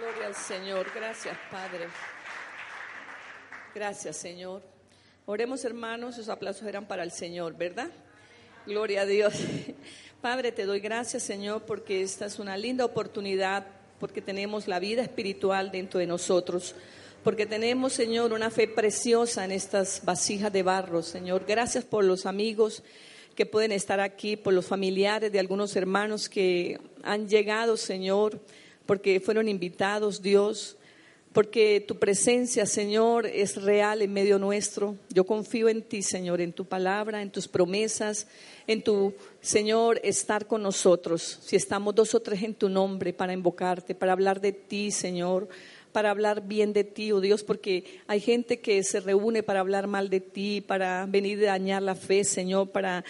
Gloria al Señor. Gracias, Padre. Gracias, Señor. Oremos, hermanos, sus aplausos eran para el Señor, ¿verdad? Gloria a Dios. Padre, te doy gracias, Señor, porque esta es una linda oportunidad, porque tenemos la vida espiritual dentro de nosotros, porque tenemos, Señor, una fe preciosa en estas vasijas de barro, Señor. Gracias por los amigos que pueden estar aquí, por los familiares de algunos hermanos que han llegado, Señor, porque fueron invitados, Dios, porque tu presencia, Señor, es real en medio nuestro. Yo confío en ti, Señor, en tu palabra, en tus promesas, en tu, Señor, estar con nosotros. Si estamos dos o tres en tu nombre para invocarte, para hablar de ti, Señor, para hablar bien de ti, oh Dios, porque hay gente que se reúne para hablar mal de ti, para venir a dañar la fe, Señor, para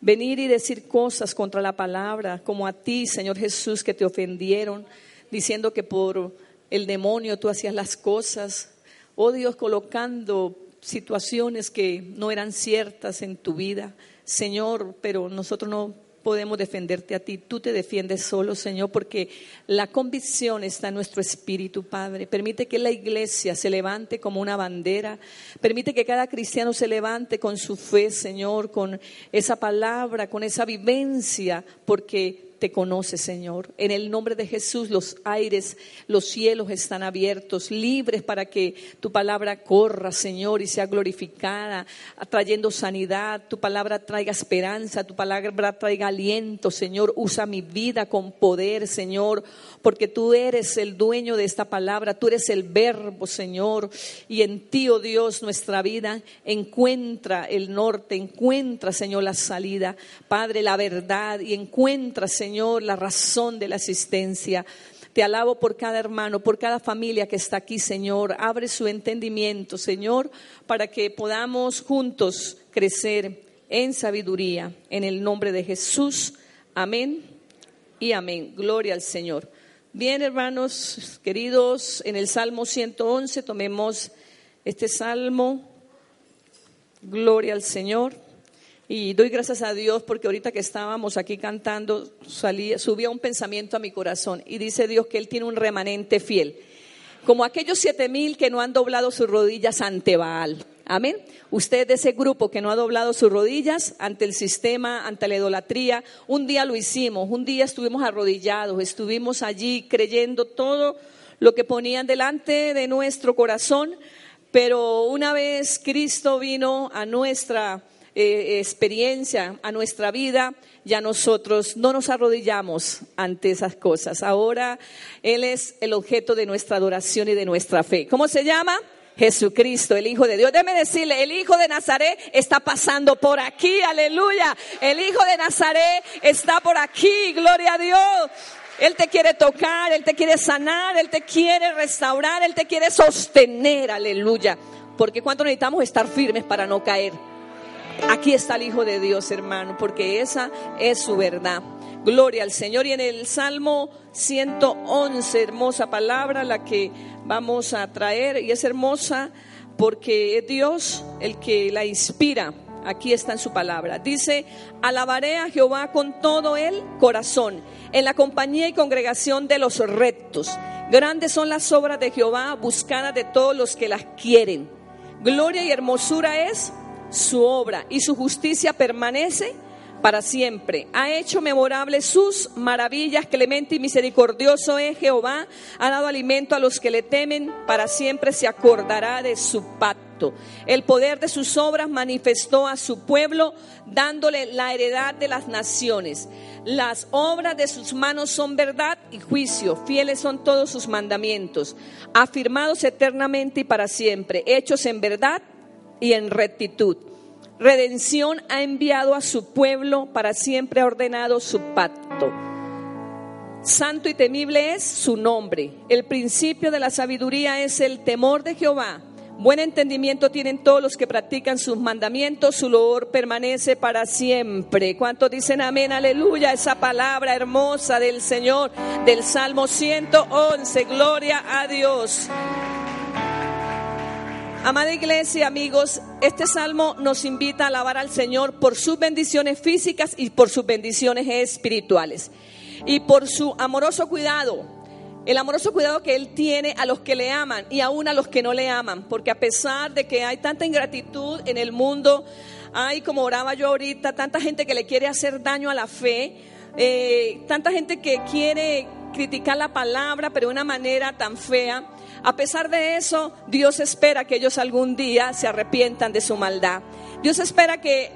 venir y decir cosas contra la palabra, como a ti, Señor Jesús, que te ofendieron, diciendo que por el demonio tú hacías las cosas. Oh Dios, colocando situaciones que no eran ciertas en tu vida, Señor, pero nosotros no podemos defenderte a ti. Tú te defiendes solo, Señor, porque la convicción está en nuestro espíritu, Padre. Permite que la iglesia se levante como una bandera. Permite que cada cristiano se levante con su fe, Señor, con esa palabra, con esa vivencia, porque te conoce, Señor. En el nombre de Jesús, los aires, los cielos están abiertos, libres para que tu palabra corra, Señor, y sea glorificada, trayendo sanidad. Tu palabra traiga esperanza, tu palabra traiga aliento, Señor. Usa mi vida con poder, Señor, porque tú eres el dueño de esta palabra, tú eres el verbo, Señor. Y en ti, oh Dios, nuestra vida encuentra el norte, encuentra, Señor, la salida, Padre, la verdad, y encuentra, Señor Señor, la razón de la existencia. Te alabo por cada hermano, por cada familia que está aquí, Señor. Abre su entendimiento, Señor, para que podamos juntos crecer en sabiduría. En el nombre de Jesús. Amén y amén. Gloria al Señor. Bien, hermanos queridos, en el Salmo 111 tomemos este salmo. Gloria al Señor. Y doy gracias a Dios porque ahorita que estábamos aquí cantando, salía, subía un pensamiento a mi corazón y dice Dios que Él tiene un remanente fiel. Como aquellos siete mil que no han doblado sus rodillas ante Baal. Amén. Usted de ese grupo que no ha doblado sus rodillas ante el sistema, ante la idolatría, un día lo hicimos, un día estuvimos arrodillados, estuvimos allí creyendo todo lo que ponían delante de nuestro corazón, pero una vez Cristo vino a nuestra eh, experiencia, a nuestra vida, ya nosotros no nos arrodillamos ante esas cosas. Ahora Él es el objeto de nuestra adoración y de nuestra fe. ¿Cómo se llama? Jesucristo, el Hijo de Dios. Déjeme decirle, el Hijo de Nazaret está pasando por aquí, aleluya. El Hijo de Nazaret está por aquí, gloria a Dios. Él te quiere tocar, Él te quiere sanar, Él te quiere restaurar, Él te quiere sostener, aleluya. Porque cuánto necesitamos estar firmes para no caer. Aquí está el Hijo de Dios, hermano, porque esa es su verdad. Gloria al Señor. Y en el Salmo 111, hermosa palabra, la que vamos a traer, y es hermosa porque es Dios el que la inspira. Aquí está en su palabra. Dice, alabaré a Jehová con todo el corazón, en la compañía y congregación de los rectos. Grandes son las obras de Jehová, buscadas de todos los que las quieren. Gloria y hermosura es su obra y su justicia permanece para siempre. Ha hecho memorables sus maravillas, clemente y misericordioso es Jehová. Ha dado alimento a los que le temen, para siempre se acordará de su pacto. El poder de sus obras manifestó a su pueblo, dándole la heredad de las naciones. Las obras de sus manos son verdad y juicio, fieles son todos sus mandamientos, afirmados eternamente y para siempre, hechos en verdad y en rectitud. Redención ha enviado a su pueblo, para siempre ha ordenado su pacto. Santo y temible es su nombre. El principio de la sabiduría es el temor de Jehová. Buen entendimiento tienen todos los que practican sus mandamientos, su loor permanece para siempre. ¿Cuántos dicen amén? Aleluya, esa palabra hermosa del Señor del Salmo 111. Gloria a Dios. Amada iglesia, amigos, este salmo nos invita a alabar al Señor por sus bendiciones físicas y por sus bendiciones espirituales y por su amoroso cuidado el amoroso cuidado que Él tiene a los que le aman y aún a los que no le aman, porque a pesar de que hay tanta ingratitud en el mundo, hay, como oraba yo ahorita, tanta gente que le quiere hacer daño a la fe, eh, tanta gente que quiere criticar la palabra, pero de una manera tan fea. A pesar de eso, Dios espera que ellos algún día se arrepientan de su maldad. Dios espera que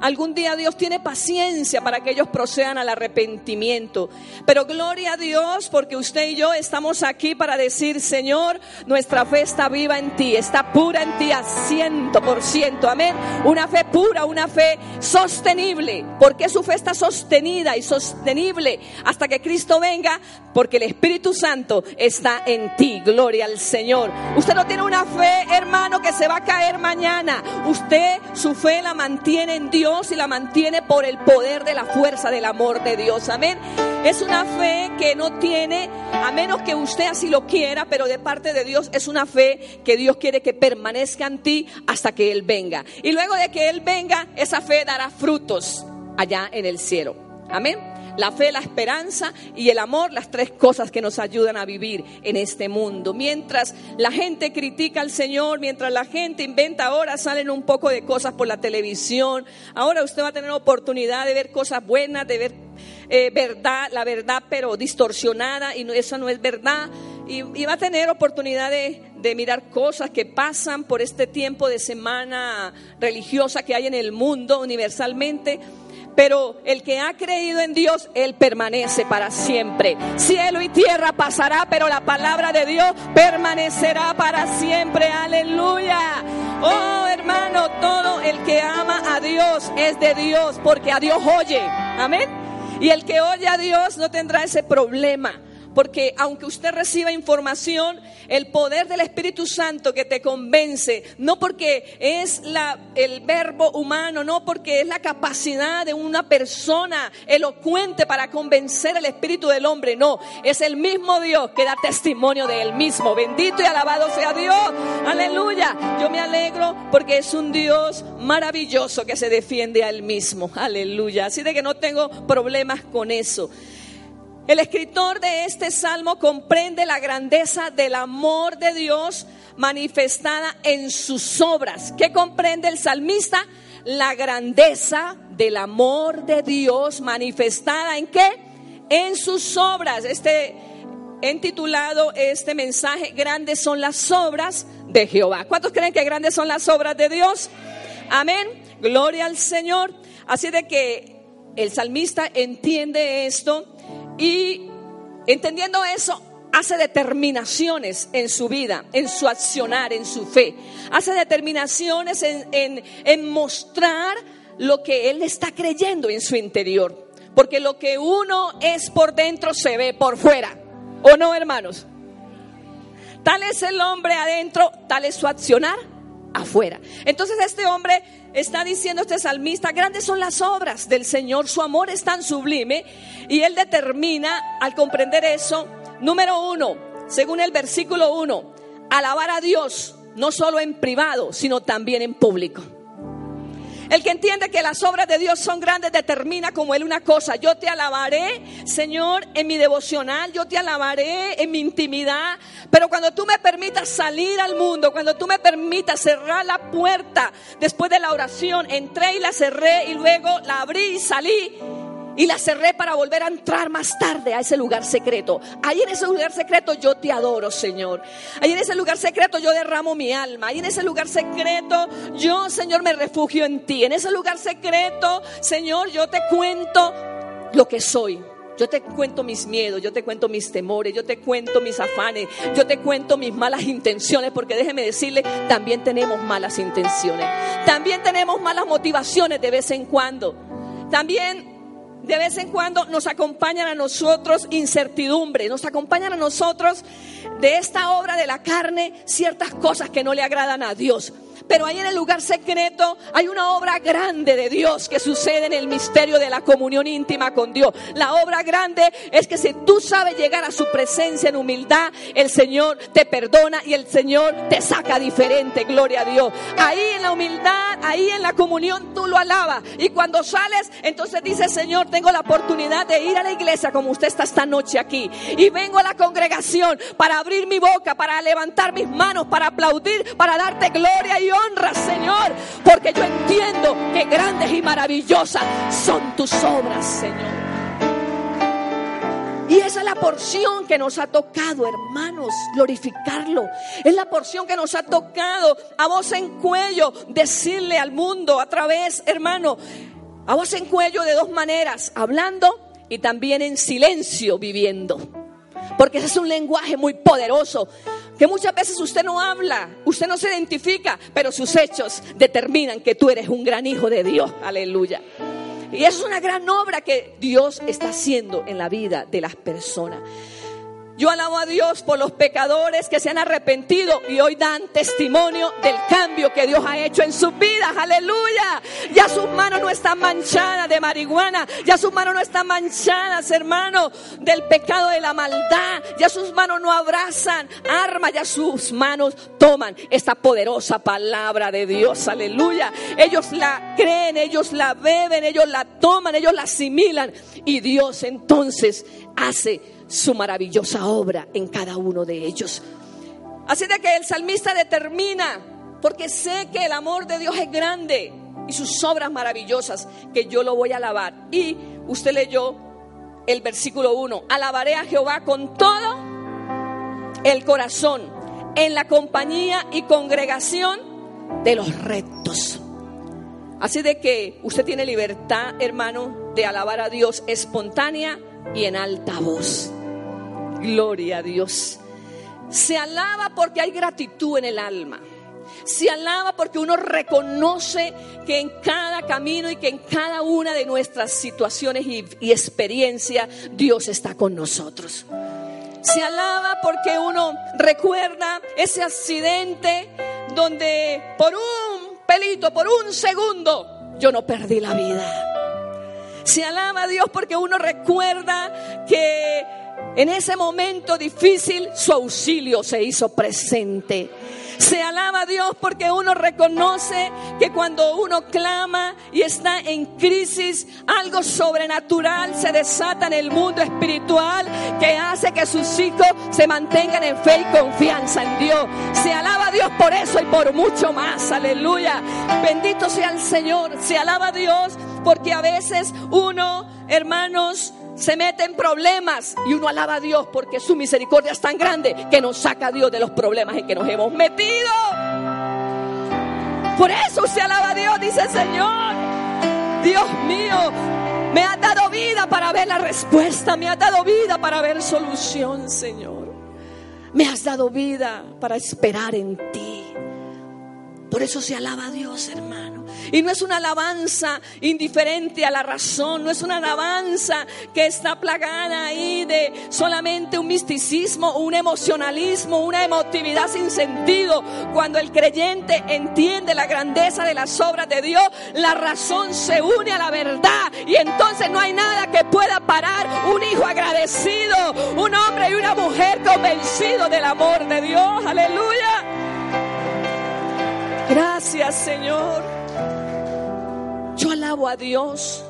Algún día Dios tiene paciencia para que ellos procedan al arrepentimiento. Pero gloria a Dios porque usted y yo estamos aquí para decir, Señor, nuestra fe está viva en ti, está pura en ti a ciento por ciento. Amén. Una fe pura, una fe sostenible. porque su fe está sostenida y sostenible hasta que Cristo venga? Porque el Espíritu Santo está en ti. Gloria al Señor. Usted no tiene una fe, hermano, que se va a caer mañana. Usted su fe la mantiene en Dios y la mantiene por el poder de la fuerza del amor de Dios. Amén. Es una fe que no tiene, a menos que usted así lo quiera, pero de parte de Dios es una fe que Dios quiere que permanezca en ti hasta que Él venga. Y luego de que Él venga, esa fe dará frutos allá en el cielo. Amén la fe, la esperanza y el amor, las tres cosas que nos ayudan a vivir en este mundo. Mientras la gente critica al Señor, mientras la gente inventa, ahora salen un poco de cosas por la televisión, ahora usted va a tener oportunidad de ver cosas buenas, de ver eh, verdad, la verdad pero distorsionada y eso no es verdad. Y, va a tener oportunidad de, de, mirar cosas que pasan por este tiempo de semana religiosa que hay en el mundo universalmente. Pero el que ha creído en Dios, Él permanece para siempre. Cielo y tierra pasará, pero la palabra de Dios permanecerá para siempre. Aleluya. Oh hermano, todo el que ama a Dios es de Dios, porque a Dios oye. Amén. Y el que oye a Dios no tendrá ese problema. Porque aunque usted reciba información, el poder del Espíritu Santo que te convence, no porque es la, el verbo humano, no porque es la capacidad de una persona elocuente para convencer el espíritu del hombre, no, es el mismo Dios que da testimonio de él mismo. Bendito y alabado sea Dios. Aleluya. Yo me alegro porque es un Dios maravilloso que se defiende a él mismo. Aleluya. Así de que no tengo problemas con eso. El escritor de este salmo comprende la grandeza del amor de Dios manifestada en sus obras. ¿Qué comprende el salmista? La grandeza del amor de Dios manifestada en qué? En sus obras. Este he titulado este mensaje Grandes son las obras de Jehová. ¿Cuántos creen que grandes son las obras de Dios? Amén. Gloria al Señor. Así de que el salmista entiende esto y entendiendo eso, hace determinaciones en su vida, en su accionar, en su fe. Hace determinaciones en, mostrar lo que él está creyendo en su interior. Porque lo que uno es por dentro se ve por fuera. ¿O no, hermanos? Tal es el hombre adentro, tal es su accionar afuera. Entonces este hombre está diciendo, este salmista, grandes son las obras del Señor, su amor es tan sublime y él determina al comprender eso, número uno, según el versículo uno, alabar a Dios no solo en privado, sino también en público. El que entiende que las obras de Dios son grandes determina como él una cosa. Yo te alabaré, Señor, en mi devocional, yo te alabaré en mi intimidad. Pero cuando tú me permitas salir al mundo, cuando tú me permitas cerrar la puerta después de la oración, entré y la cerré y luego la abrí y salí y la cerré para volver a entrar más tarde a ese lugar secreto. Ahí en ese lugar secreto yo te adoro, Señor. Ahí en ese lugar secreto yo derramo mi alma. Ahí en ese lugar secreto yo, Señor, me refugio en ti. En ese lugar secreto, Señor, yo te cuento lo que soy. Yo te cuento mis miedos, yo te cuento mis temores, yo te cuento mis afanes, yo te cuento mis malas intenciones, porque déjeme decirle, también tenemos malas intenciones. También tenemos malas motivaciones de vez en cuando. También de vez en cuando nos acompañan a nosotros incertidumbre, nos acompañan a nosotros de esta obra de la carne ciertas cosas que no le agradan a Dios. Pero ahí en el lugar secreto hay una obra grande de Dios que sucede en el misterio de la comunión íntima con Dios. La obra grande es que si tú sabes llegar a su presencia en humildad, el Señor te perdona y el Señor te saca diferente. Gloria a Dios. Ahí en la humildad, ahí en la comunión tú lo alabas. Y cuando sales, entonces dice, Señor, tengo la oportunidad de ir a la iglesia como usted está esta noche aquí. Y vengo a la congregación para abrir mi boca, para levantar mis manos, para aplaudir, para darte gloria y honra, Señor. Porque yo entiendo que grandes y maravillosas son tus obras, Señor. Y esa es la porción que nos ha tocado, hermanos, glorificarlo. Es la porción que nos ha tocado a voz en cuello decirle al mundo a través, hermano, a voz en cuello de dos maneras, hablando y también en silencio viviendo. Porque ese es un lenguaje muy poderoso que muchas veces usted no habla, usted no se identifica, pero sus hechos determinan que tú eres un gran hijo de Dios. Aleluya. Y eso es una gran obra que Dios está haciendo en la vida de las personas. Yo alabo a Dios por los pecadores que se han arrepentido y hoy dan testimonio del cambio que Dios ha hecho en sus vidas. Aleluya. Ya sus manos no están manchadas de marihuana. Ya sus manos no están manchadas, hermano, del pecado de la maldad. Ya sus manos no abrazan armas. Ya sus manos toman esta poderosa palabra de Dios. Aleluya. Ellos la creen, ellos la beben, ellos la toman, ellos la asimilan. Y Dios entonces hace su maravillosa obra en cada uno de ellos. Así de que el salmista determina, porque sé que el amor de Dios es grande y sus obras maravillosas, que yo lo voy a alabar. Y usted leyó el versículo 1, alabaré a Jehová con todo el corazón, en la compañía y congregación de los rectos. Así de que usted tiene libertad, hermano, de alabar a Dios espontánea y en alta voz. Gloria a Dios. Se alaba porque hay gratitud en el alma. Se alaba porque uno reconoce que en cada camino y que en cada una de nuestras situaciones y, experiencias Dios está con nosotros. Se alaba porque uno recuerda ese accidente donde por un pelito, por un segundo, yo no perdí la vida. Se alaba a Dios porque uno recuerda que en ese momento difícil su auxilio se hizo presente. Se alaba a Dios porque uno reconoce que cuando uno clama y está en crisis, algo sobrenatural se desata en el mundo espiritual que hace que sus hijos se mantengan en fe y confianza en Dios. Se alaba a Dios por eso y por mucho más. Aleluya. Bendito sea el Señor. Se alaba a Dios porque a veces uno, hermanos, se mete en problemas y uno alaba a Dios porque su misericordia es tan grande que nos saca a Dios de los problemas en que nos hemos metido. Por eso se alaba a Dios, dice Señor. Dios mío, me ha dado vida para ver la respuesta, me ha dado vida para ver solución, Señor. Me has dado vida para esperar en ti. Por eso se alaba a Dios, hermano. Y no es una alabanza indiferente a la razón, no es una alabanza que está plagada ahí de solamente un misticismo, un emocionalismo, una emotividad sin sentido. Cuando el creyente entiende la grandeza de las obras de Dios, la razón se une a la verdad y entonces no hay nada que pueda parar un hijo agradecido, un hombre y una mujer convencido del amor de Dios. Aleluya. Gracias Señor. Yo alabo a Dios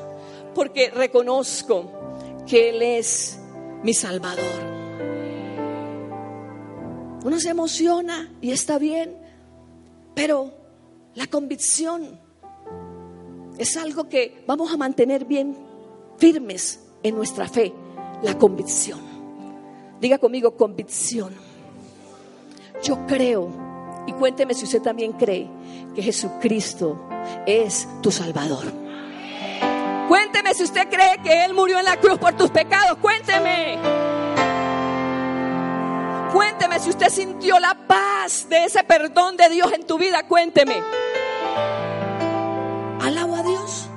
porque reconozco que Él es mi Salvador. Uno se emociona y está bien, pero la convicción es algo que vamos a mantener bien firmes en nuestra fe, la convicción. Diga conmigo convicción. Yo creo, y cuénteme si usted también cree, que Jesucristo es tu Salvador. Cuénteme si usted cree que Él murió en la cruz por tus pecados. Cuénteme. Cuénteme si usted sintió la paz de ese perdón de Dios en tu vida. Cuénteme. Alabo a Dios.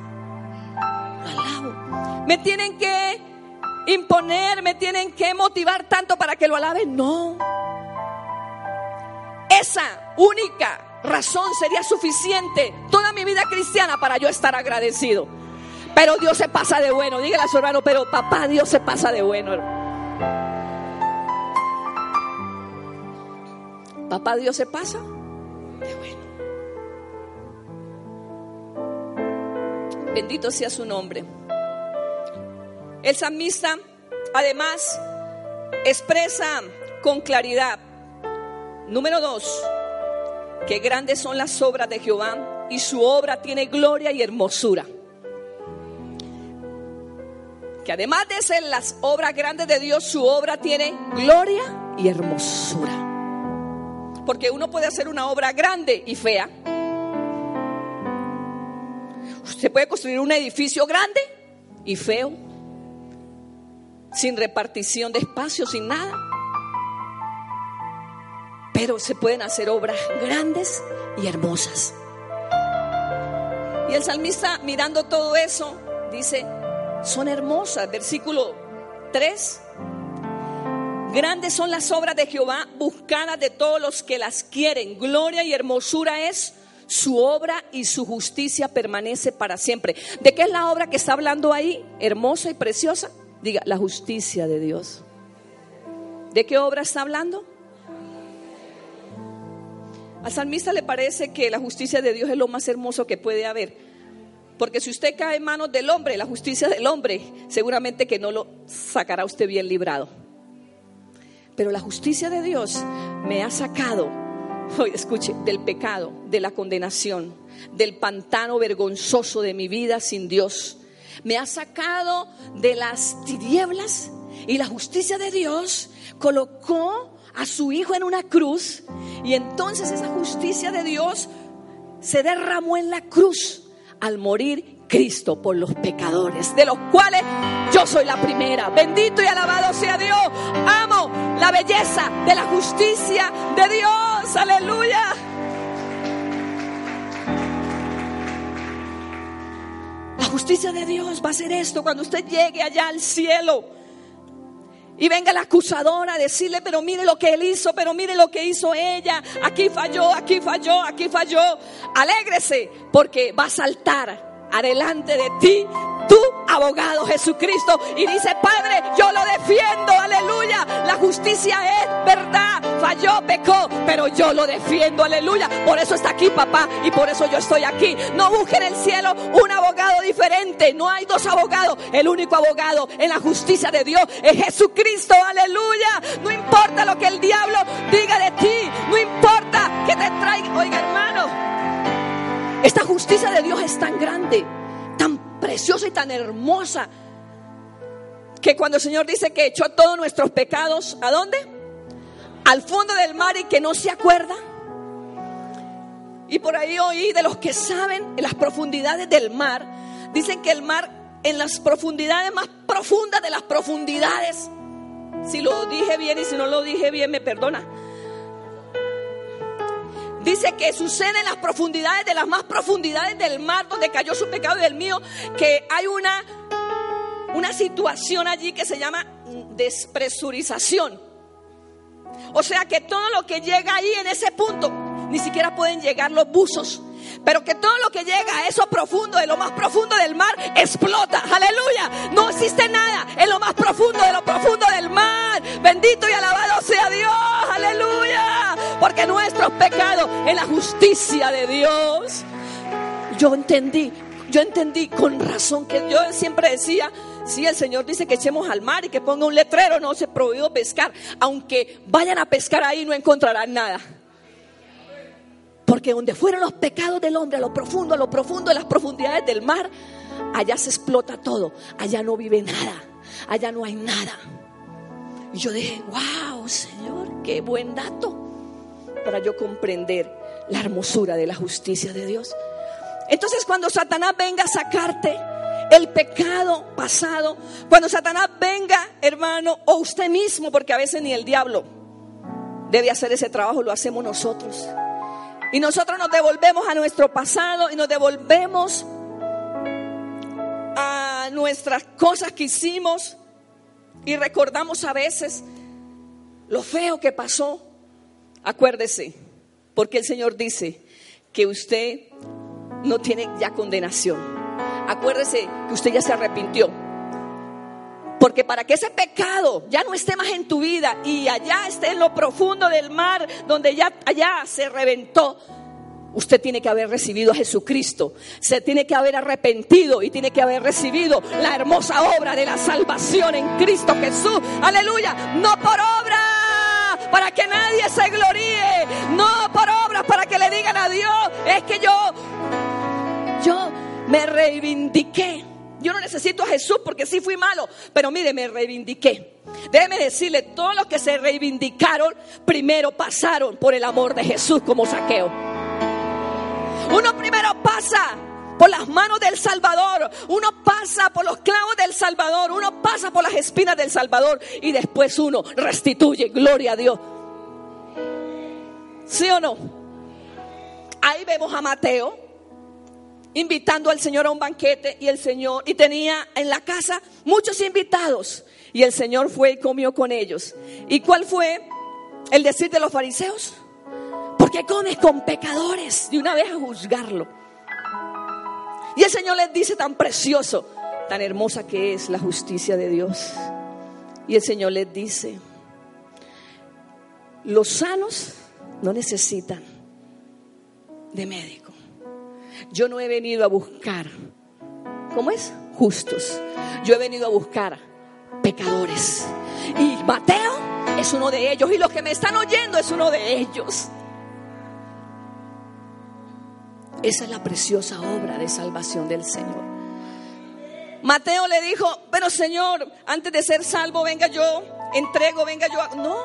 Alabo. Me tienen que imponer, me tienen que motivar tanto para que lo alaben. No. Esa única razón sería suficiente toda mi vida cristiana para yo estar agradecido. Pero Dios se pasa de bueno. Dígale a su hermano, pero papá Dios se pasa de bueno. Papá Dios se pasa de bueno. Bendito sea su nombre. El salmista además expresa con claridad, número dos, que grandes son las obras de Jehová y su obra tiene gloria y hermosura. Que además de ser las obras grandes de Dios, su obra tiene gloria y hermosura. Porque uno puede hacer una obra grande y fea. Usted puede construir un edificio grande y feo, sin repartición de espacio, sin nada. Pero se pueden hacer obras grandes y hermosas. Y el salmista mirando todo eso dice, son hermosas. Versículo 3. Grandes son las obras de Jehová, buscadas de todos los que las quieren. Gloria y hermosura es su obra y su justicia permanece para siempre. ¿De qué es la obra que está hablando ahí? Hermosa y preciosa. Diga, la justicia de Dios. ¿De qué obra está hablando? Al salmista le parece que la justicia de Dios es lo más hermoso que puede haber. Porque si usted cae en manos del hombre, la justicia del hombre, seguramente que no lo sacará usted bien librado. Pero la justicia de Dios me ha sacado, escuche, del pecado, de la condenación, del pantano vergonzoso de mi vida sin Dios. Me ha sacado de las tinieblas y la justicia de Dios colocó a su hijo en una cruz y entonces esa justicia de Dios se derramó en la cruz al morir Cristo por los pecadores, de los cuales yo soy la primera. Bendito y alabado sea Dios. Amo la belleza de la justicia de Dios. Aleluya. La justicia de Dios va a ser esto cuando usted llegue allá al cielo y venga la acusadora a decirle, pero mire lo que él hizo, pero mire lo que hizo ella. Aquí falló, aquí falló, aquí falló. Alégrese porque va a saltar adelante de ti tu abogado Jesucristo y dice, Padre, yo lo defiendo, aleluya. La justicia es verdad, falló, pecó, pero yo lo defiendo, aleluya. Por eso está aquí, papá, y por eso yo estoy aquí. No busquen en el cielo un abogado diferente, no hay dos abogados. El único abogado en la justicia de Dios es Jesucristo, aleluya. No importa lo que el diablo diga de ti, no importa que te traiga, oiga hermano, esta justicia de Dios es tan grande, tan preciosa y tan hermosa que cuando el Señor dice que echó todos nuestros pecados, ¿a dónde? Al fondo del mar y que no se acuerda. Y por ahí oí de los que saben en las profundidades del mar, dicen que el mar en las profundidades más profundas de las profundidades, si lo dije bien y si no lo dije bien, me perdona Dice que sucede en las profundidades de las más profundidades del mar donde cayó su pecado y del mío, que hay una, una situación allí que se llama despresurización. O sea que todo lo que llega ahí en ese punto, ni siquiera pueden llegar los buzos. Pero que todo lo que llega a eso profundo, de lo más profundo del mar, explota. Aleluya. No existe nada en lo más profundo de lo profundo del mar. Bendito y alabado sea Dios. Aleluya. Porque nuestros pecados en la justicia de Dios. Yo entendí, yo entendí con razón que yo siempre decía, si el Señor dice que echemos al mar y que ponga un letrero, no se prohibido pescar. Aunque vayan a pescar ahí no encontrarán nada. Porque donde fueron los pecados del hombre, a lo profundo, a lo profundo de las profundidades del mar, allá se explota todo, allá no vive nada, allá no hay nada. Y yo dije, wow, Señor, qué buen dato para yo comprender la hermosura de la justicia de Dios. Entonces cuando Satanás venga a sacarte el pecado pasado, cuando Satanás venga, hermano, o usted mismo, porque a veces ni el diablo debe hacer ese trabajo, lo hacemos nosotros. Y nosotros nos devolvemos a nuestro pasado y nos devolvemos a nuestras cosas que hicimos y recordamos a veces lo feo que pasó. Acuérdese, porque el Señor dice que usted no tiene ya condenación. Acuérdese que usted ya se arrepintió. Porque para que ese pecado ya no esté más en tu vida y allá esté en lo profundo del mar, donde ya allá se reventó, usted tiene que haber recibido a Jesucristo. Se tiene que haber arrepentido y tiene que haber recibido la hermosa obra de la salvación en Cristo Jesús. Aleluya. No por obra para que nadie se gloríe. No por obra para que le digan a Dios. Es que yo, yo me reivindiqué. Yo no necesito a Jesús porque sí fui malo, pero mire, me reivindiqué. Déjeme decirle, todos los que se reivindicaron, primero pasaron por el amor de Jesús como saqueo. Uno primero pasa por las manos del Salvador, uno pasa por los clavos del Salvador, uno pasa por las espinas del Salvador y después uno restituye, gloria a Dios. ¿Sí o no? Ahí vemos a Mateo invitando al Señor a un banquete y el Señor, y tenía en la casa muchos invitados. Y el Señor fue y comió con ellos. ¿Y cuál fue el decir de los fariseos? Porque comes con pecadores de una vez a juzgarlo. Y el Señor les dice tan precioso, tan hermosa que es la justicia de Dios. Y el Señor les dice, los sanos no necesitan de médico yo no he venido a buscar, ¿cómo es? Justos. Yo he venido a buscar pecadores. Y Mateo es uno de ellos. Y los que me están oyendo es uno de ellos. Esa es la preciosa obra de salvación del Señor. Mateo le dijo, pero Señor, antes de ser salvo, venga yo, entrego, venga yo. No,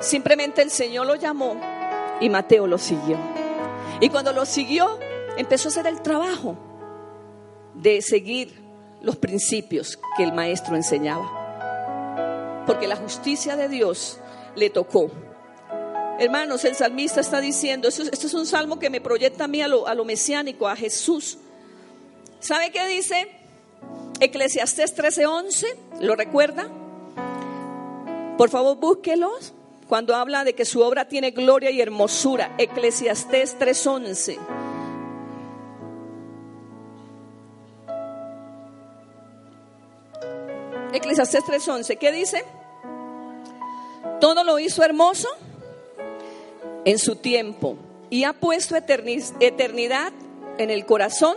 simplemente el Señor lo llamó y Mateo lo siguió. Y cuando lo siguió, empezó a hacer el trabajo de seguir los principios que el maestro enseñaba. Porque la justicia de Dios le tocó. Hermanos, el salmista está diciendo, este es un salmo que me proyecta a mí a lo, a lo mesiánico, a Jesús. ¿Sabe qué dice? Eclesiastés 13:11, ¿lo recuerda? Por favor, búsquelos cuando habla de que su obra tiene gloria y hermosura. Eclesiastés 3:11. Eclesiastés 3:11, ¿qué dice? Todo lo hizo hermoso en su tiempo y ha puesto eternidad en el corazón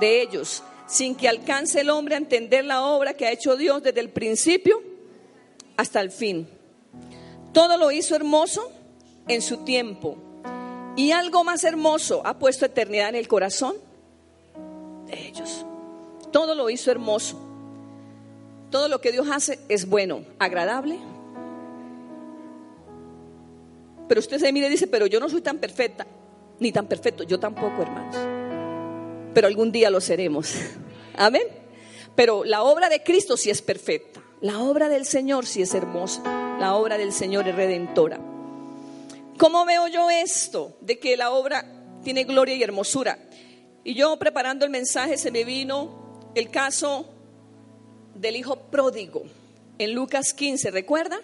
de ellos, sin que alcance el hombre a entender la obra que ha hecho Dios desde el principio hasta el fin. Todo lo hizo hermoso en su tiempo y algo más hermoso ha puesto eternidad en el corazón de ellos. Todo lo hizo hermoso. Todo lo que Dios hace es bueno, agradable. Pero usted se mira y dice, pero yo no soy tan perfecta, ni tan perfecto, yo tampoco, hermanos. Pero algún día lo seremos. Amén. Pero la obra de Cristo sí es perfecta. La obra del Señor sí es hermosa. La obra del Señor es redentora. ¿Cómo veo yo esto? De que la obra tiene gloria y hermosura. Y yo preparando el mensaje se me vino el caso del hijo pródigo en Lucas 15, ¿recuerda?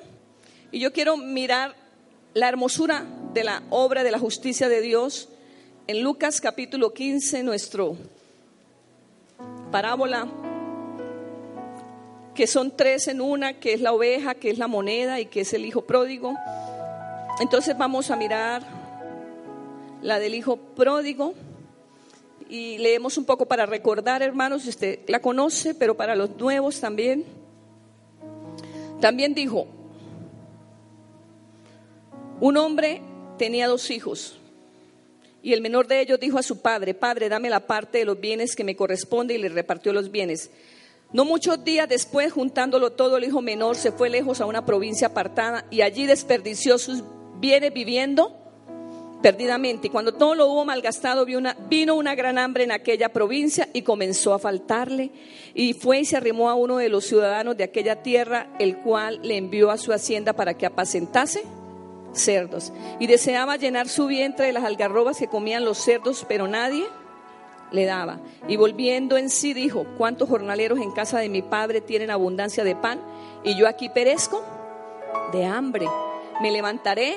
Y yo quiero mirar la hermosura de la obra de la justicia de Dios en Lucas capítulo 15, nuestro parábola, que son tres en una, que es la oveja, que es la moneda y que es el hijo pródigo. Entonces vamos a mirar la del hijo pródigo y leemos un poco para recordar, hermanos, usted la conoce, pero para los nuevos también. También dijo, un hombre tenía dos hijos y el menor de ellos dijo a su padre, Padre, dame la parte de los bienes que me corresponde y le repartió los bienes. No muchos días después, juntándolo todo, el hijo menor se fue lejos a una provincia apartada y allí desperdició sus bienes viviendo perdidamente. Y cuando todo lo hubo malgastado, vino una gran hambre en aquella provincia y comenzó a faltarle. Y fue y se arrimó a uno de los ciudadanos de aquella tierra, el cual le envió a su hacienda para que apacentase cerdos. Y deseaba llenar su vientre de las algarrobas que comían los cerdos, pero nadie le daba. Y volviendo en sí dijo, ¿cuántos jornaleros en casa de mi padre tienen abundancia de pan? Y yo aquí perezco de hambre. Me levantaré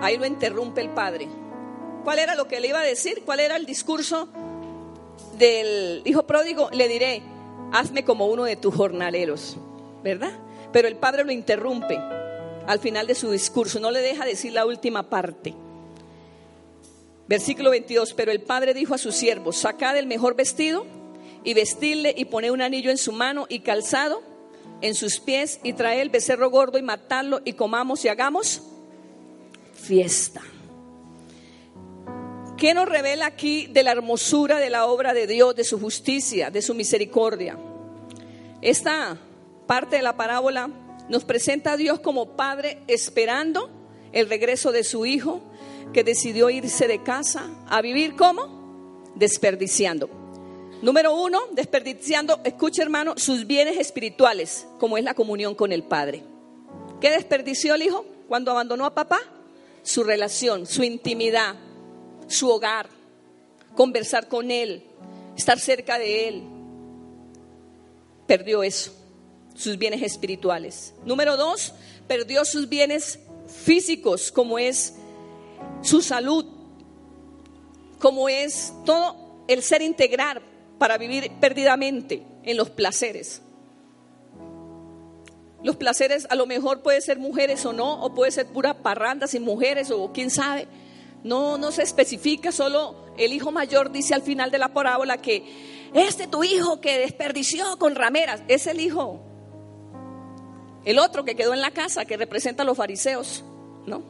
ahí lo interrumpe el padre. ¿Cuál era lo que le iba a decir? ¿Cuál era el discurso del hijo pródigo? Le diré, hazme como uno de tus jornaleros, ¿verdad? Pero el padre lo interrumpe al final de su discurso, no le deja decir la última parte. Versículo 22, pero el padre dijo a sus siervos, sacad el mejor vestido y vestirle y poned un anillo en su mano y calzado en sus pies y trae el becerro gordo y matarlo y comamos y hagamos fiesta. ¿Qué nos revela aquí de la hermosura de la obra de Dios, de su justicia, de su misericordia? Esta parte de la parábola nos presenta a Dios como Padre esperando el regreso de su Hijo que decidió irse de casa a vivir como desperdiciando. Número uno, desperdiciando, escucha hermano, sus bienes espirituales, como es la comunión con el Padre. ¿Qué desperdició el Hijo cuando abandonó a papá? Su relación, su intimidad, su hogar, conversar con Él, estar cerca de Él. Perdió eso sus bienes espirituales. Número dos, perdió sus bienes físicos, como es su salud, como es todo el ser integral para vivir perdidamente en los placeres. Los placeres a lo mejor puede ser mujeres o no, o puede ser pura parranda sin mujeres, o quién sabe. No, no se especifica, solo el hijo mayor dice al final de la parábola que este tu hijo que desperdició con rameras, es el hijo el otro que quedó en la casa, que representa a los fariseos, ¿no?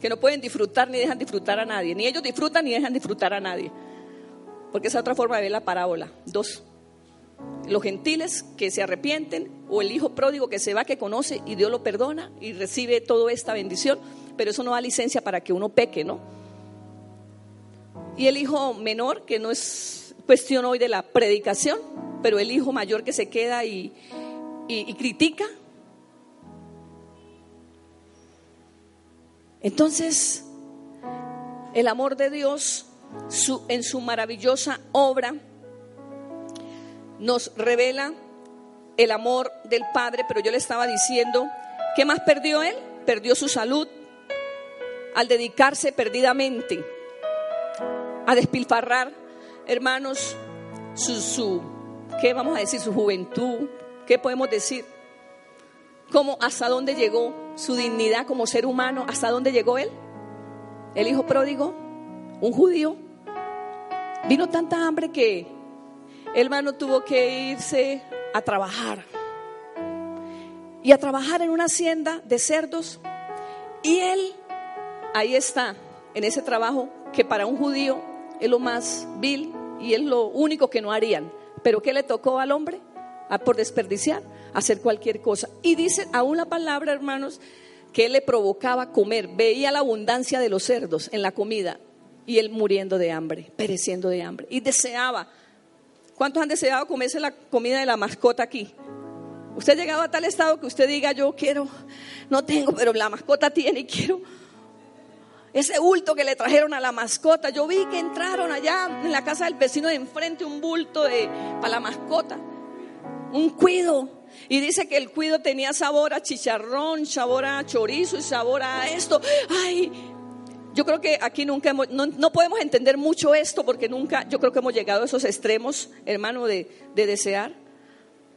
Que no pueden disfrutar ni dejan disfrutar a nadie. Ni ellos disfrutan ni dejan disfrutar a nadie. Porque esa es otra forma de ver la parábola. Dos. Los gentiles que se arrepienten o el hijo pródigo que se va, que conoce y Dios lo perdona y recibe toda esta bendición. Pero eso no da licencia para que uno peque, ¿no? Y el hijo menor, que no es cuestión hoy de la predicación, pero el hijo mayor que se queda y, y critica, Entonces, el amor de Dios en su maravillosa obra nos revela el amor del Padre, pero yo le estaba diciendo, ¿qué más perdió él? Perdió su salud al dedicarse perdidamente a despilfarrar, hermanos, su, su, ¿qué vamos a decir? Su juventud, ¿qué podemos decir? ¿Cómo hasta dónde llegó su dignidad como ser humano, ¿hasta dónde llegó él? El hijo pródigo, un judío. Vino tanta hambre que el hermano tuvo que irse a trabajar. Y a trabajar en una hacienda de cerdos. Y él, ahí está, en ese trabajo que para un judío es lo más vil y es lo único que no harían. Pero ¿qué le tocó al hombre? Por desperdiciar hacer cualquier cosa. Y dice aún la palabra, hermanos, que él le provocaba comer. Veía la abundancia de los cerdos en la comida y él muriendo de hambre, pereciendo de hambre. Y deseaba. ¿Cuántos han deseado comerse la comida de la mascota aquí? Usted ha llegado a tal estado que usted diga, yo quiero, no tengo, pero la mascota tiene y quiero ese bulto que le trajeron a la mascota. Yo vi que entraron allá en la casa del vecino de enfrente un bulto de, para la mascota, un cuido. Y dice que el cuido tenía sabor a chicharrón, sabor a chorizo y sabor a esto. Ay, yo creo que aquí nunca hemos, no, podemos entender mucho esto porque nunca, yo creo que hemos llegado a esos extremos, hermano, de, de desear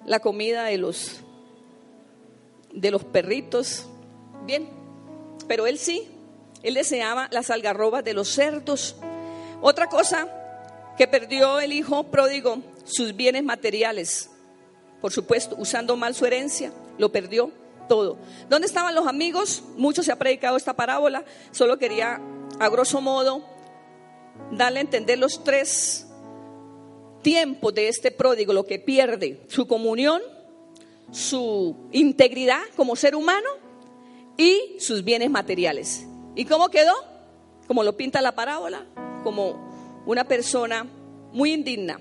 la comida de los, de los perritos. Bien, pero él sí, él deseaba las algarrobas de los cerdos. Otra cosa que perdió el hijo pródigo, sus bienes materiales por supuesto, usando mal su herencia, lo perdió todo. ¿Dónde estaban los amigos? Mucho se ha predicado esta parábola, solo quería, a grosso modo, darle a entender los tres tiempos de este pródigo, lo que pierde, su comunión, su integridad como ser humano y sus bienes materiales. ¿Y cómo quedó? como lo pinta la parábola, como una persona muy indigna.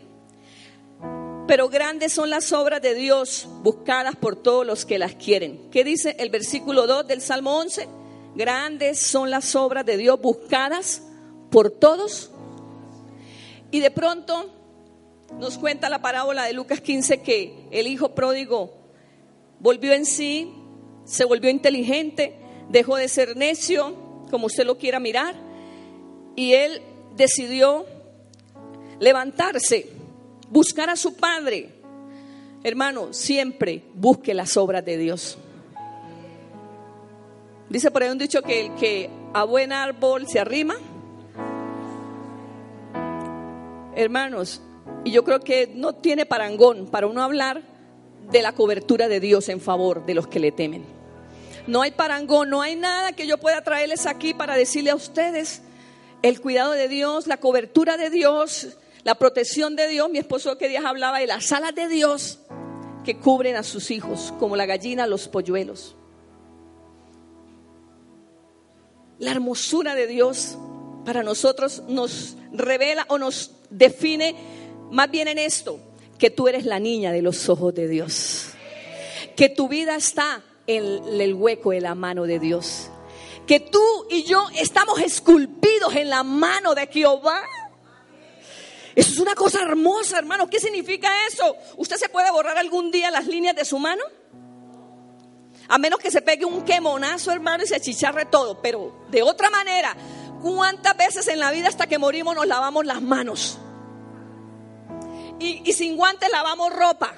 Pero grandes son las obras de Dios buscadas por todos los que las quieren. ¿Qué dice el versículo 2 del Salmo 11? Grandes son las obras de Dios buscadas por todos. Y de pronto nos cuenta la parábola de Lucas 15 que el hijo pródigo volvió en sí, se volvió inteligente, dejó de ser necio, como usted lo quiera mirar, y él decidió levantarse buscar a su Padre. Hermano, siempre busque las obras de Dios. Dice por ahí un dicho que el que a buen árbol se arrima. Hermanos, y yo creo que no tiene parangón para uno hablar de la cobertura de Dios en favor de los que le temen. No hay parangón, no hay nada que yo pueda traerles aquí para decirle a ustedes el cuidado de Dios, la cobertura de Dios, la protección de Dios, mi esposo que días hablaba de las alas de Dios que cubren a sus hijos, como la gallina los polluelos. La hermosura de Dios para nosotros nos revela o nos define más bien en esto, que tú eres la niña de los ojos de Dios, que tu vida está en el hueco de la mano de Dios, que tú y yo estamos esculpidos en la mano de Jehová. Eso es una cosa hermosa, hermano. ¿Qué significa eso? ¿Usted se puede borrar algún día las líneas de su mano? A menos que se pegue un quemonazo, hermano, y se chicharre todo. Pero de otra manera, ¿cuántas veces en la vida hasta que morimos nos lavamos las manos? Y, sin guantes lavamos ropa.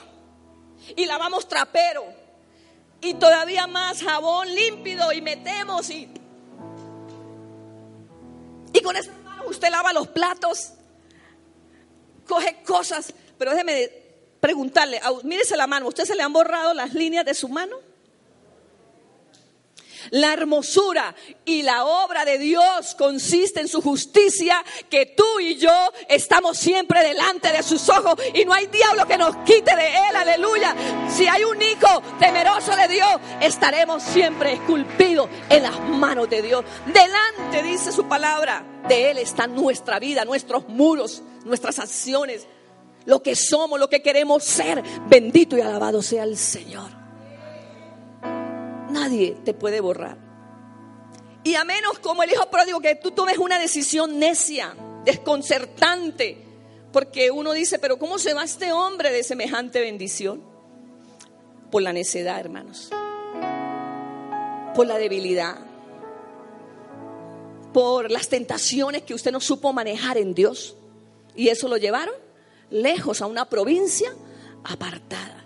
Y lavamos trapero. Y todavía más jabón límpido y metemos y... Y con esas manos usted lava los platos coge cosas, pero déjeme preguntarle, mírese la mano, ¿usted se le han borrado las líneas de su mano? La hermosura y la obra de Dios consiste en su justicia, que tú y yo estamos siempre delante de sus ojos y no hay diablo que nos quite de él, aleluya. Si hay un hijo temeroso de Dios, estaremos siempre esculpidos en las manos de Dios. Delante, dice su palabra, de él está nuestra vida, nuestros muros, nuestras acciones, lo que somos, lo que queremos ser. Bendito y alabado sea el Señor. Nadie te puede borrar. Y a menos como el hijo pródigo que tú tomes una decisión necia, desconcertante, porque uno dice, pero ¿cómo se va este hombre de semejante bendición? Por la necedad, hermanos. Por la debilidad. Por las tentaciones que usted no supo manejar en Dios. Y eso lo llevaron lejos a una provincia apartada.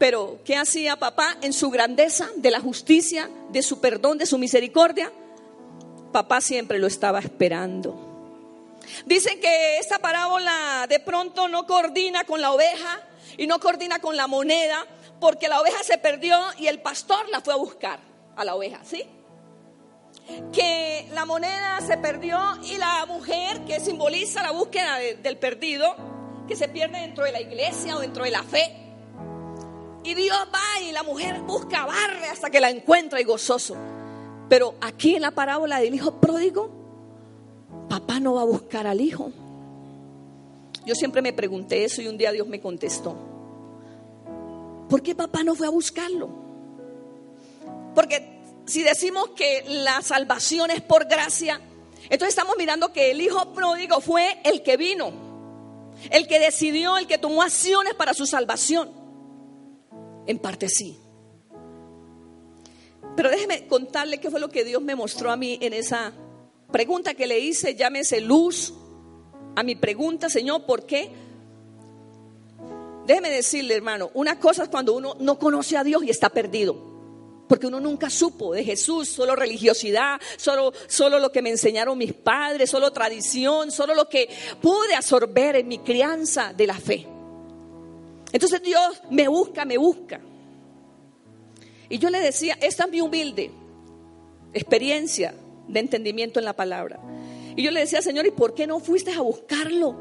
Pero, ¿qué hacía papá en su grandeza de la justicia, de su perdón, de su misericordia? Papá siempre lo estaba esperando. Dicen que esta parábola de pronto no coordina con la oveja y no coordina con la moneda, porque la oveja se perdió y el pastor la fue a buscar a la oveja, ¿sí? que la moneda se perdió y la mujer que simboliza la búsqueda del perdido, que se pierde dentro de la iglesia o dentro de la fe. Y Dios va y la mujer busca, barre hasta que la encuentra y gozoso. Pero aquí en la parábola del hijo pródigo, papá no va a buscar al hijo. Yo siempre me pregunté eso y un día Dios me contestó. ¿Por qué papá no fue a buscarlo? Porque si decimos que la salvación es por gracia, entonces estamos mirando que el hijo pródigo fue el que vino, el que decidió, el que tomó acciones para su salvación. En parte sí. Pero déjeme contarle qué fue lo que Dios me mostró a mí en esa pregunta que le hice, llámese luz a mi pregunta, Señor, ¿por qué? Déjeme decirle, hermano, una cosa es cuando uno no conoce a Dios y está perdido porque uno nunca supo de Jesús, solo religiosidad, solo, solo lo que me enseñaron mis padres, solo tradición, solo lo que pude absorber en mi crianza de la fe. Entonces Dios me busca, me busca. Y yo le decía, esta es mi humilde experiencia de entendimiento en la palabra. Y yo le decía, Señor, ¿y por qué no fuiste a buscarlo?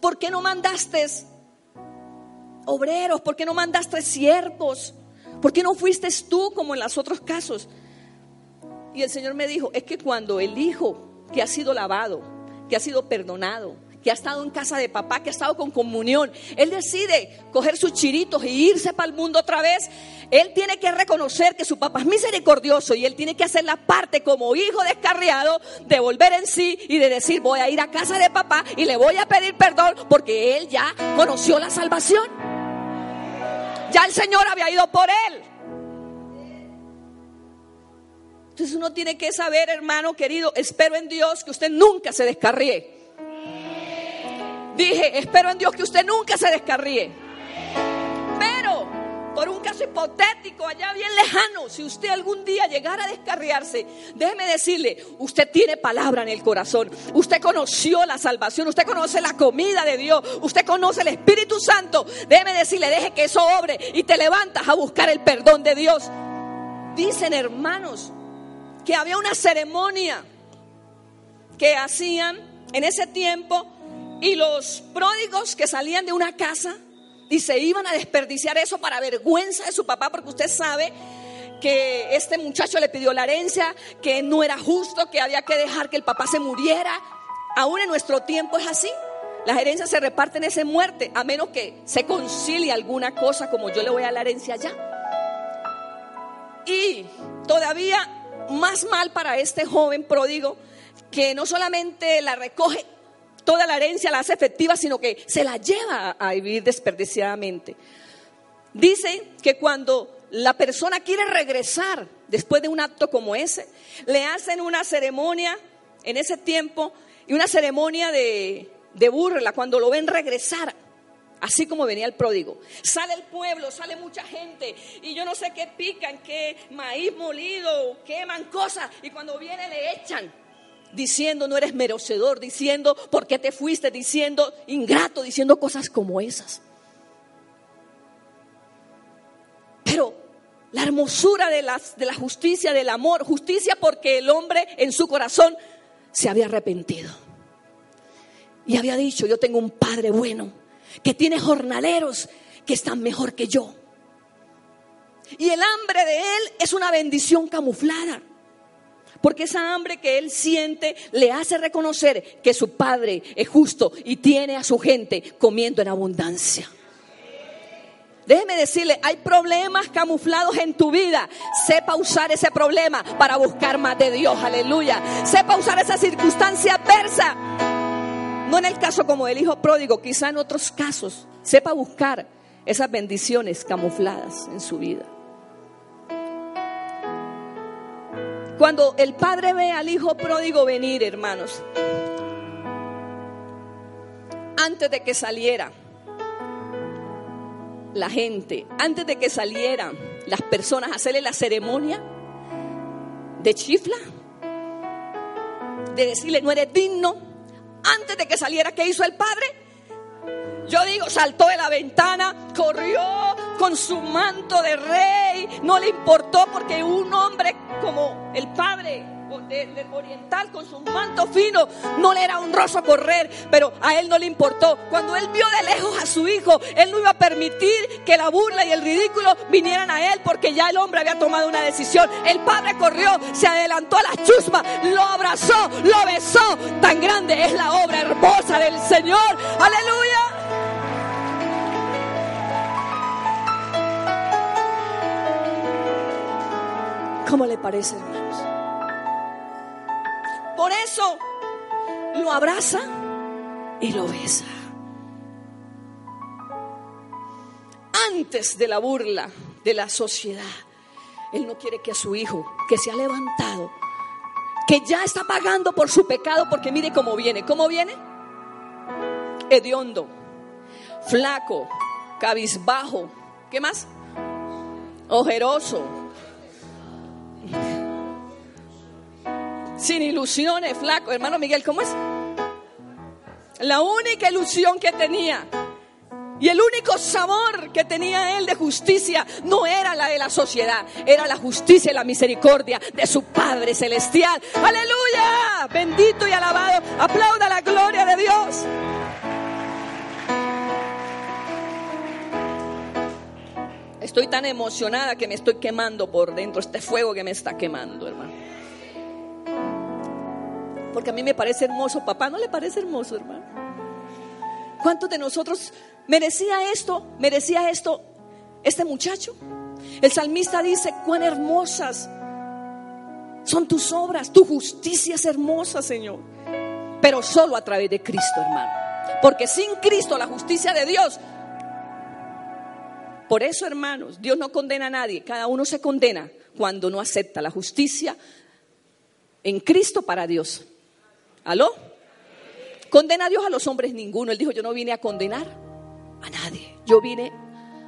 ¿Por qué no mandaste obreros? ¿Por qué no mandaste siervos? ¿Por qué no fuiste tú como en los otros casos? y el Señor me dijo, es que cuando el hijo que ha sido lavado, que ha sido perdonado, que ha estado en casa de papá, que ha estado con comunión, él decide coger sus chiritos e irse para el mundo otra vez, él tiene que reconocer que su papá es misericordioso y él tiene que hacer la parte como hijo descarriado de volver en sí y de decir voy a ir a casa de papá y le voy a pedir perdón porque él ya conoció la salvación. Ya el Señor había ido por él. Entonces uno tiene que saber, hermano querido, espero en Dios que usted nunca se descarríe. Dije, espero en Dios que usted nunca se descarríe. Pero, por un caso hipotético, allá bien lejano, si usted algún día llegara a descarriarse, déjeme decirle, usted tiene palabra en el corazón. Usted conoció la salvación, usted conoce la comida de Dios, usted conoce el Espíritu Santo. Déjeme decirle, deje que eso obre y te levantas a buscar el perdón de Dios. Dicen hermanos, que había una ceremonia que hacían en ese tiempo y los pródigos que salían de una casa y se iban a desperdiciar eso para vergüenza de su papá, porque usted sabe que este muchacho le pidió la herencia, que no era justo, que había que dejar que el papá se muriera. Aún en nuestro tiempo es así. Las herencias se reparten ese muerte, a menos que se concilie alguna cosa como yo le voy a la herencia ya. Y todavía más mal para este joven pródigo que no solamente la recoge toda la herencia, la hace efectiva, sino que se la lleva a vivir desperdiciadamente. Dice que cuando la persona quiere regresar después de un acto como ese, le hacen una ceremonia en ese tiempo y una ceremonia de, de burla cuando lo ven regresar Así como venía el pródigo. Sale el pueblo, sale mucha gente y yo no sé qué pican, qué maíz molido, queman cosas y cuando viene le echan diciendo no eres merecedor, diciendo por qué te fuiste, diciendo ingrato, diciendo cosas como esas. Pero la hermosura de, de la justicia, del amor, justicia porque el hombre en su corazón se había arrepentido y había dicho, yo tengo un padre bueno que tiene jornaleros que están mejor que yo. Y el hambre de él es una bendición camuflada. Porque esa hambre que él siente le hace reconocer que su padre es justo y tiene a su gente comiendo en abundancia. Déjeme decirle, hay problemas camuflados en tu vida. Sepa usar ese problema para buscar más de Dios. Aleluya. Sepa usar esa circunstancia adversa no en el caso como el hijo pródigo, quizá en otros casos, sepa buscar esas bendiciones camufladas en su vida. Cuando el padre ve al hijo pródigo venir, hermanos, antes de que saliera la gente, antes de que salieran las personas a hacerle la ceremonia de chifla, de decirle no eres digno, antes de que saliera, ¿qué hizo el padre? Yo digo, saltó de la ventana, corrió con su manto de rey, no le importó porque un hombre como el padre del oriental con su manto fino, no le era honroso correr, pero a él no le importó. Cuando él vio de lejos a su hijo, él no iba a permitir que la burla y el ridículo vinieran a él porque ya el hombre había tomado una decisión. El padre corrió, se adelantó a la chusma, lo abrazó, lo besó. Tan grande es la obra hermosa del Señor. Aleluya. ¿Cómo le parece, hermanos? Por eso lo abraza y lo besa. Antes de la burla de la sociedad, Él no quiere que a su hijo, que se ha levantado, que ya está pagando por su pecado, porque mire cómo viene. ¿Cómo viene? Hediondo, flaco, cabizbajo. ¿Qué más? Ojeroso sin ilusiones, flaco. Hermano Miguel, ¿cómo es? La única ilusión que tenía y el único sabor que tenía él de justicia no era la de la sociedad, era la justicia y la misericordia de su Padre Celestial. Aleluya, bendito y alabado. Aplauda la gloria de Dios. Estoy tan emocionada que me estoy quemando por dentro, este fuego que me está quemando, hermano. Porque a mí me parece hermoso, papá, ¿no le parece hermoso, hermano? ¿Cuántos de nosotros merecía esto? ¿Merecía esto este muchacho? El salmista dice, cuán hermosas son tus obras, tu justicia es hermosa, Señor. Pero solo a través de Cristo, hermano. Porque sin Cristo la justicia de Dios por eso, hermanos, Dios no condena a nadie, cada uno se condena cuando no acepta la justicia en Cristo para Dios. ¿Aló? ¿Condena a Dios a los hombres? Ninguno. Él dijo, yo no vine a condenar a nadie, yo vine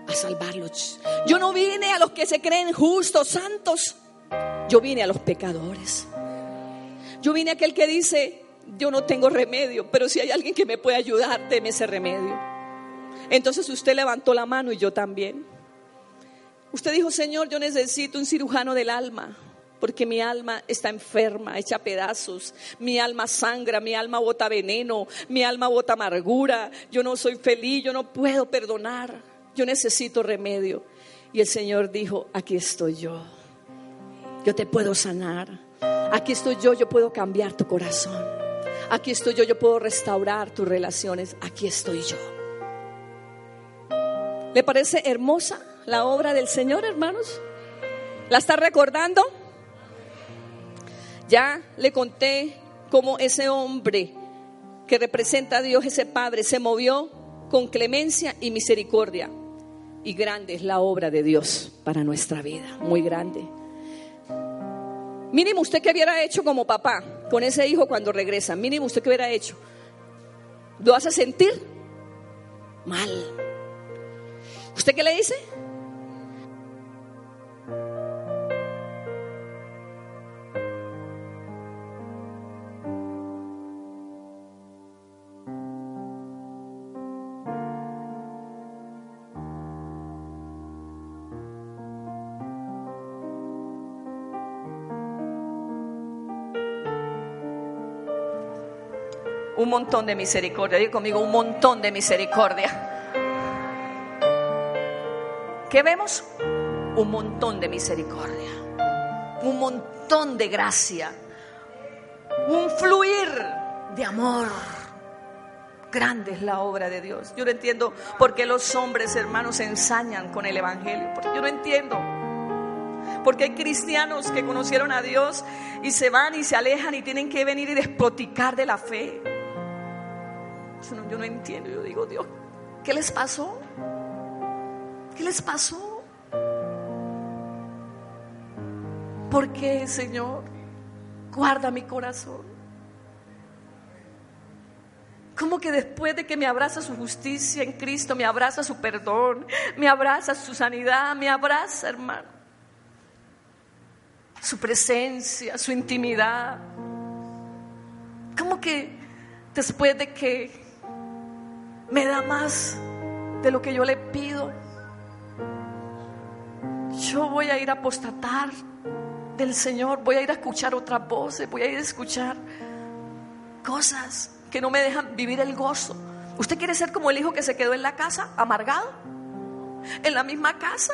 a salvarlos. Yo no vine a los que se creen justos, santos, yo vine a los pecadores. Yo vine a aquel que dice, yo no tengo remedio, pero si hay alguien que me puede ayudar, deme ese remedio. Entonces usted levantó la mano y yo también. Usted dijo, Señor, yo necesito un cirujano del alma, porque mi alma está enferma, hecha pedazos, mi alma sangra, mi alma bota veneno, mi alma bota amargura, yo no soy feliz, yo no puedo perdonar, yo necesito remedio. Y el Señor dijo, aquí estoy yo, yo te puedo sanar, aquí estoy yo, yo puedo cambiar tu corazón, aquí estoy yo, yo puedo restaurar tus relaciones, aquí estoy yo. ¿Le parece hermosa la obra del Señor, hermanos? ¿La está recordando? Ya le conté cómo ese hombre que representa a Dios, ese Padre, se movió con clemencia y misericordia. Y grande es la obra de Dios para nuestra vida, muy grande. Mínimo usted que hubiera hecho como papá con ese hijo cuando regresa, mínimo usted que hubiera hecho. ¿Lo hace sentir? Mal. ¿Usted qué le dice? Un montón de misericordia. Digo conmigo, un montón de misericordia. ¿Qué vemos? Un montón de misericordia, un montón de gracia, un fluir de amor. Grande es la obra de Dios. Yo no entiendo por qué los hombres hermanos se ensañan con el Evangelio. Porque yo no entiendo. Porque hay cristianos que conocieron a Dios y se van y se alejan y tienen que venir y despoticar de la fe. Yo no entiendo. Yo digo, Dios, ¿qué les pasó? ¿Qué les pasó? ¿Por qué, Señor? Guarda mi corazón. Como que después de que me abraza su justicia en Cristo, me abraza su perdón, me abraza su sanidad, me abraza, hermano. Su presencia, su intimidad. Como que después de que me da más de lo que yo le pido, yo voy a ir a apostatar del Señor, voy a ir a escuchar otras voces, voy a ir a escuchar cosas que no me dejan vivir el gozo. ¿Usted quiere ser como el hijo que se quedó en la casa, amargado? ¿En la misma casa?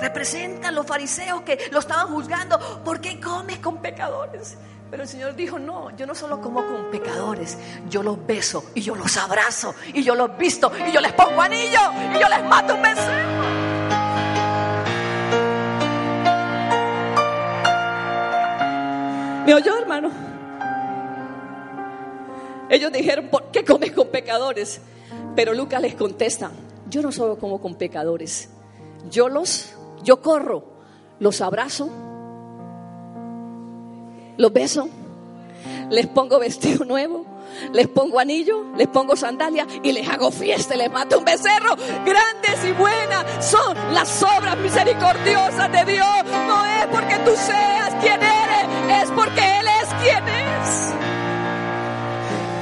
Representan los fariseos que lo estaban juzgando. ¿Por qué comes con pecadores? Pero el Señor dijo, no, yo no solo como con pecadores, yo los beso y yo los abrazo y yo los visto y yo les pongo anillo y yo les mato un becerro. ¿Me oyó, hermano? Ellos dijeron, ¿por qué comes con pecadores? Pero Lucas les contesta, yo no solo como con pecadores, yo los, yo corro, los abrazo los beso, les pongo vestido nuevo, les pongo anillo, les pongo sandalia y les hago fiesta les mato un becerro. Grandes y buenas son las obras misericordiosas de Dios. No es porque tú seas quien eres, es porque Él es quien es.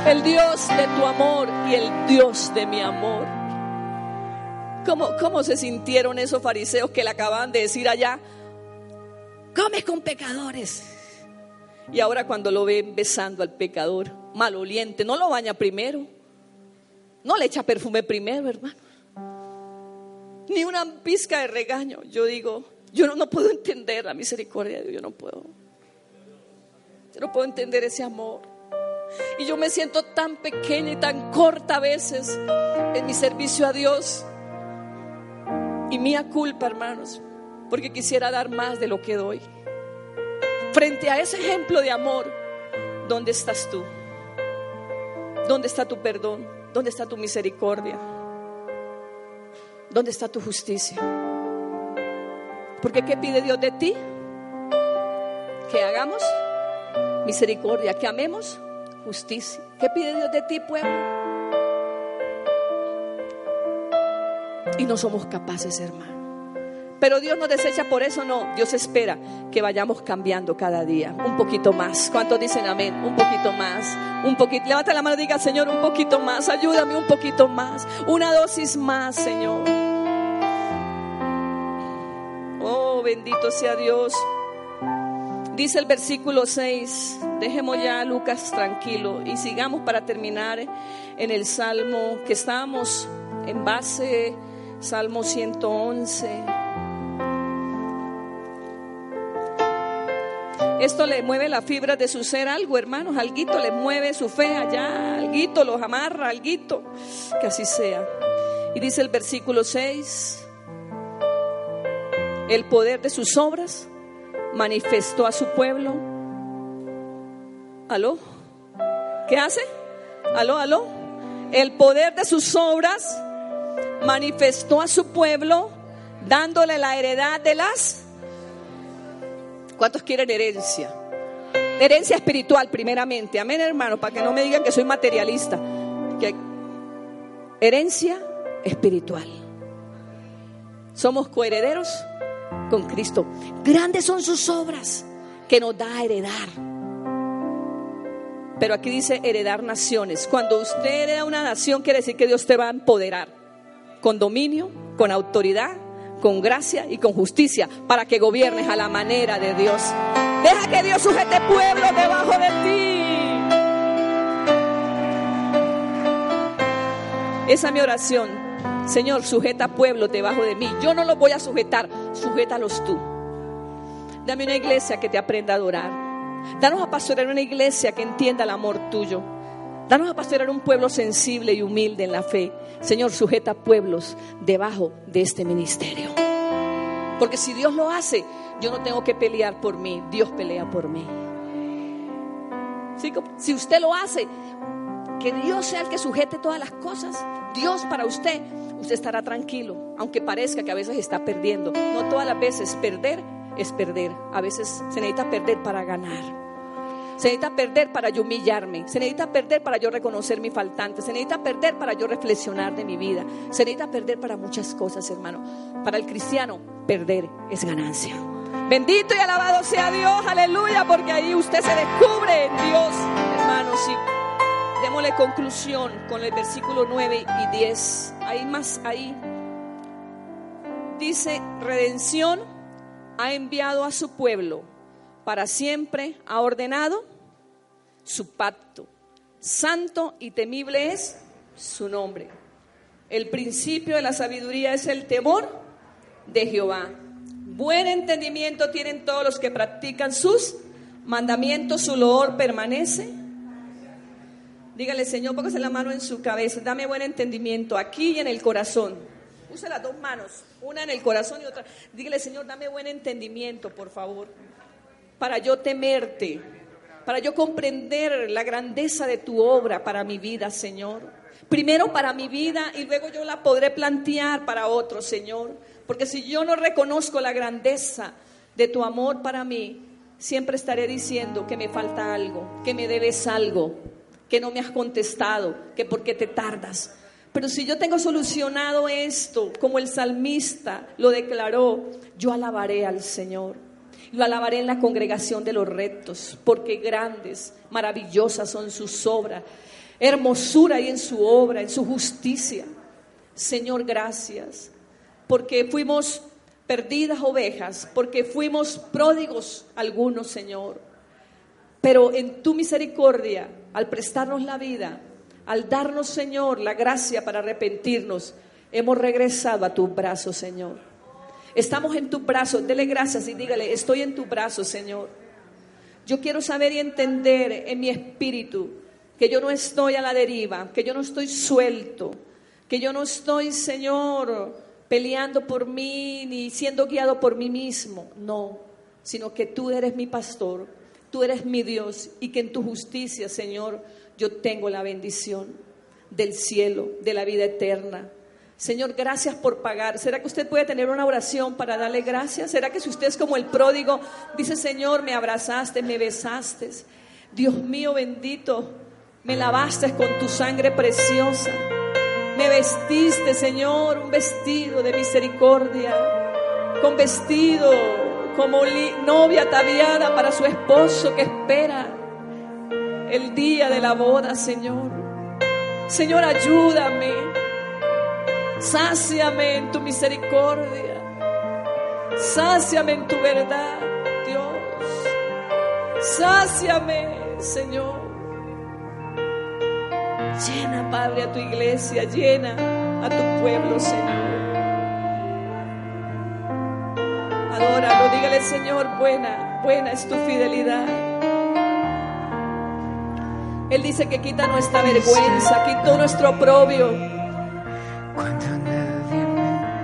El Dios de tu amor y el Dios de mi amor. ¿Cómo, cómo se sintieron esos fariseos que le acaban de decir allá? Come con pecadores. Y ahora cuando lo ven besando al pecador, maloliente, no lo baña primero. No le echa perfume primero, hermano. Ni una pizca de regaño. Yo digo, yo no, puedo entender la misericordia de Dios, yo no puedo. Yo no puedo entender ese amor. Y yo me siento tan pequeña y tan corta a veces en mi servicio a Dios. Y mía culpa, hermanos, porque quisiera dar más de lo que doy. Frente a ese ejemplo de amor, ¿dónde estás tú? ¿Dónde está tu perdón? ¿Dónde está tu misericordia? ¿Dónde está tu justicia? Porque ¿qué pide Dios de ti? Que hagamos misericordia, que amemos justicia. ¿Qué pide Dios de ti, pueblo? Y no somos capaces, hermano. Pero Dios nos desecha por eso, no. Dios espera que vayamos cambiando cada día, un poquito más. ¿Cuántos dicen amén? Un poquito más, un poquito. Levanta la mano y diga, Señor, un poquito más. Ayúdame un poquito más. Una dosis más, Señor. Oh, bendito sea Dios. Dice el versículo 6, dejemos ya a Lucas tranquilo y sigamos para terminar en el salmo que estamos en base, Salmo 111. Esto le mueve la fibra de su ser algo, hermanos, alguito le mueve su fe allá, alguito los amarra, alguito, que así sea. Y dice el versículo 6, el poder de sus obras manifestó a su pueblo. ¿Aló? ¿Qué hace? ¿Aló, aló? El poder de sus obras manifestó a su pueblo dándole la heredad de las... ¿Cuántos quieren herencia? Herencia espiritual primeramente. Amén, hermano, para que no me digan que soy materialista. Que herencia espiritual. Somos coherederos con Cristo. Grandes son sus obras que nos da a heredar. Pero aquí dice heredar naciones. Cuando usted hereda una nación, quiere decir que Dios te va a empoderar con dominio, con autoridad, con gracia y con justicia para que gobiernes a la manera de Dios. Deja que Dios sujete pueblos debajo de ti. Esa es mi oración. Señor, sujeta pueblos debajo de mí. Yo no los voy a sujetar, sujétalos tú. Dame una iglesia que te aprenda a adorar. Danos a pastorear una iglesia que entienda el amor tuyo. Danos a pastorear un pueblo sensible y humilde en la fe. Señor, sujeta pueblos debajo de este ministerio. Porque si Dios lo hace, yo no tengo que pelear por mí, Dios pelea por mí. Si usted lo hace, que Dios sea el que sujete todas las cosas. Dios para usted usted estará tranquilo, aunque parezca que a veces está perdiendo. No todas las veces perder es perder. A veces se necesita perder para ganar. Se necesita perder para yo humillarme. Se necesita perder para yo reconocer mi faltante. Se necesita perder para yo reflexionar de mi vida. Se necesita perder para muchas cosas, hermano. Para el cristiano, perder es ganancia. Bendito y alabado sea Dios, aleluya, porque ahí usted se descubre en Dios, hermanos. Démosle conclusión con el versículo 9 y 10. Hay más ahí. Dice, redención ha enviado a su pueblo, para siempre ha ordenado su pacto. Santo y temible es su nombre. El principio de la sabiduría es el temor de Jehová. Buen entendimiento tienen todos los que practican sus mandamientos, su loor permanece Dígale, Señor, póngase la mano en su cabeza, dame buen entendimiento aquí y en el corazón. Use las dos manos, una en el corazón y otra. Dígale, Señor, dame buen entendimiento, por favor, para yo temerte, para yo comprender la grandeza de tu obra para mi vida, Señor. Primero para mi vida y luego yo la podré plantear para otros, Señor. Porque si yo no reconozco la grandeza de tu amor para mí, siempre estaré diciendo que me falta algo, que me debes algo que no me has contestado, que por qué te tardas. Pero si yo tengo solucionado esto, como el salmista lo declaró, yo alabaré al Señor. Lo alabaré en la congregación de los rectos, porque grandes, maravillosas son sus obras. Hermosura hay en su obra, en su justicia. Señor, gracias, porque fuimos perdidas ovejas, porque fuimos pródigos algunos, Señor. Pero en tu misericordia al prestarnos la vida, al darnos, Señor, la gracia para arrepentirnos, hemos regresado a tu brazo, Señor. Estamos en tu brazo, dele gracias y dígale, estoy en tu brazo, Señor. Yo quiero saber y entender en mi espíritu que yo no estoy a la deriva, que yo no estoy suelto, que yo no estoy, Señor, peleando por mí ni siendo guiado por mí mismo. No, sino que tú eres mi pastor, tú eres mi Dios y que en tu justicia, Señor, yo tengo la bendición del cielo, de la vida eterna. Señor, gracias por pagar. ¿Será que usted puede tener una oración para darle gracias? ¿Será que si usted es como el pródigo, dice, Señor, me abrazaste, me besaste? Dios mío bendito, me lavaste con tu sangre preciosa. Me vestiste, Señor, un vestido de misericordia, con vestido como novia ataviada para su esposo que espera el día de la boda, Señor. Señor, ayúdame. Sáciame en tu misericordia. Sáciame en tu verdad, Dios. Sáciame, Señor. Llena, Padre, a tu iglesia, llena a tu pueblo, Señor. Adóralo, dígale, Señor, buena, buena es tu fidelidad. Él dice que quita nuestra vergüenza, quitó nuestro oprobio.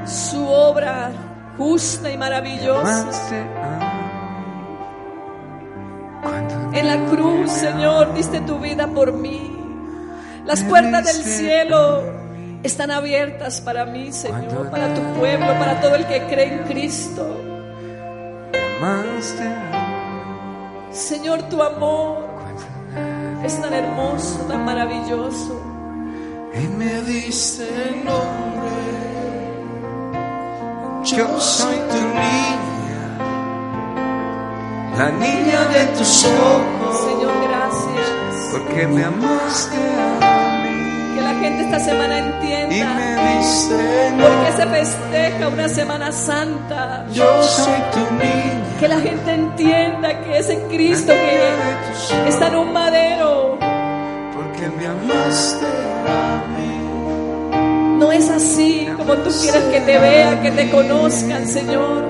Su obra justa y maravillosa. En la cruz, Señor, diste tu vida por mí. Las puertas del cielo están abiertas para mí, Señor, para tu pueblo, para todo el que cree en Cristo. Señor, tu amor es tan hermoso, tan maravilloso y me diste nombre. Yo soy tu niña, la niña de tus ojos. Señor, gracias. Porque me amaste a mí. Que la gente esta semana entienda. Y me diste Porque se festeja una Semana Santa. Yo soy tu niña. Que la gente entienda que es en Cristo que está en un madero. Porque me amaste no es así como tú quieres que te vean, que te conozcan, Señor.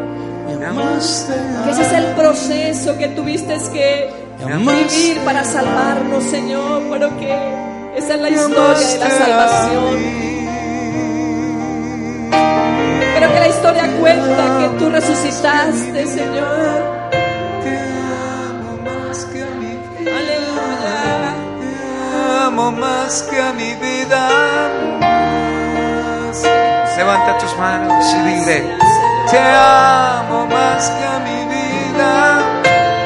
Que ese es el proceso que tuviste que vivir para salvarnos, Señor. Pero que esa es la historia de la salvación. Pero que la historia cuenta que tú resucitaste, Señor. Amo más que a mi vida. Levanta tus manos y dile, te amo más que a mi vida,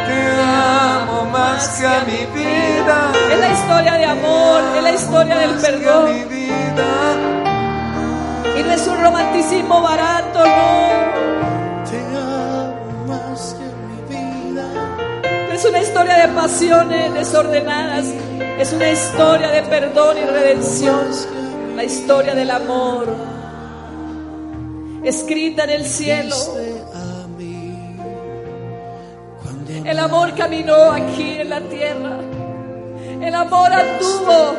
te amo más que a mi vida. Es la historia de amor, es la historia del perdón. Y no es un romanticismo barato, no. Te amo más que a mi vida. es una historia de pasiones desordenadas, es una historia de perdón y redención, la historia del amor escrita en el cielo. El amor caminó aquí en la tierra. El amor anduvo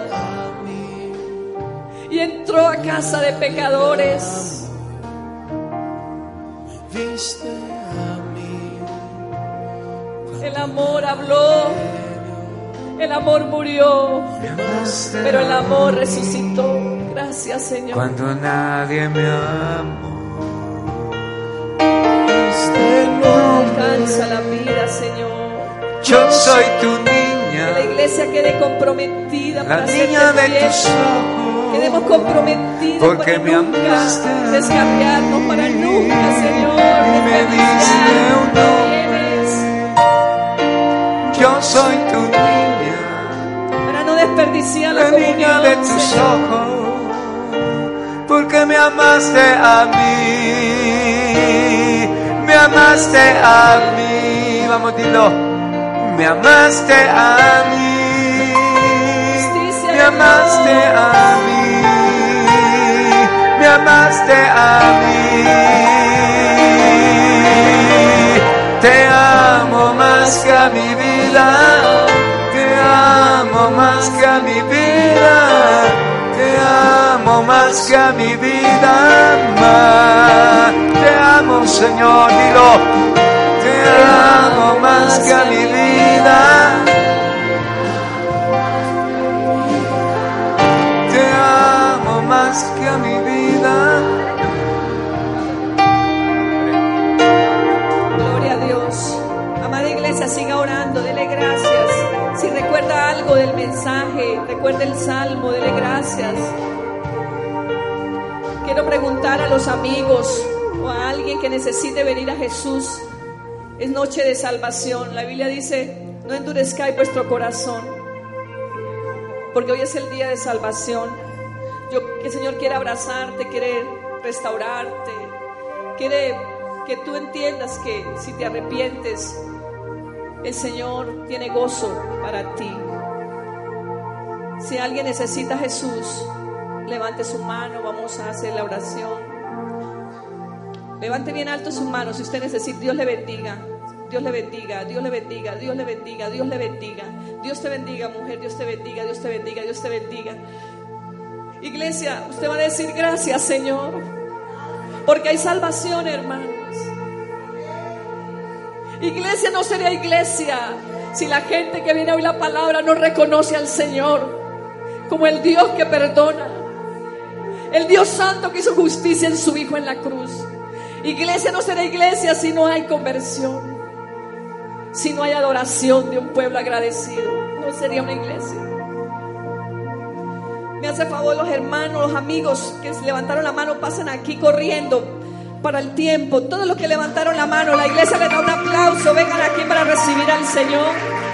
y entró a casa de pecadores. El amor habló, el amor murió, pero el amor resucitó. Gracias, Señor. Cuando nadie me amó alcanza la vida, Señor. Yo soy tu niña. Que la iglesia quede comprometida la para niña de tus ojos. Quedemos comprometidos porque para me nunca amaste. para nunca, Señor, me diste un Yo soy tu niña. Para no desperdiciar la, niña de tus Señor. ojos. Porque me amaste a mí me amaste a mí. Vamos, dilo. Me amaste a mí. Me amaste a mí. Me amaste a mí. Te amo más que a mi vida. Te amo amo más que a mi vida, te amo más que a mi vida, más. te amo Señor, dilo, te amo más que a mi vida. Te amo más que a mi vida. Recuerde el salmo, dele gracias. Quiero preguntar a los amigos o a alguien que necesite venir a Jesús. Es noche de salvación. La Biblia dice, no endurezcáis vuestro corazón, porque hoy es el día de salvación. Yo, el Señor quiere abrazarte, quiere restaurarte, quiere que tú entiendas que si te arrepientes, el Señor tiene gozo para ti. Si alguien necesita a Jesús, levante su mano, vamos a hacer la oración. Levante bien alto su mano si usted necesita, Dios le bendiga. Dios le bendiga, Dios le bendiga, Dios le bendiga, Dios le bendiga. Dios te bendiga, mujer, Dios te bendiga, Dios te bendiga, Dios te bendiga. Iglesia, usted va a decir gracias, Señor, porque hay salvación, hermanos. Iglesia no sería iglesia si la gente que viene a oír la palabra no reconoce al Señor como el Dios que perdona, el Dios santo que hizo justicia en su Hijo en la cruz. Iglesia no será iglesia si no hay conversión, si no hay adoración de un pueblo agradecido. No sería una iglesia. Me hace favor los hermanos, los amigos que levantaron la mano, pasan aquí corriendo para el tiempo. Todos los que levantaron la mano, la iglesia les da un aplauso. Vengan aquí para recibir al Señor.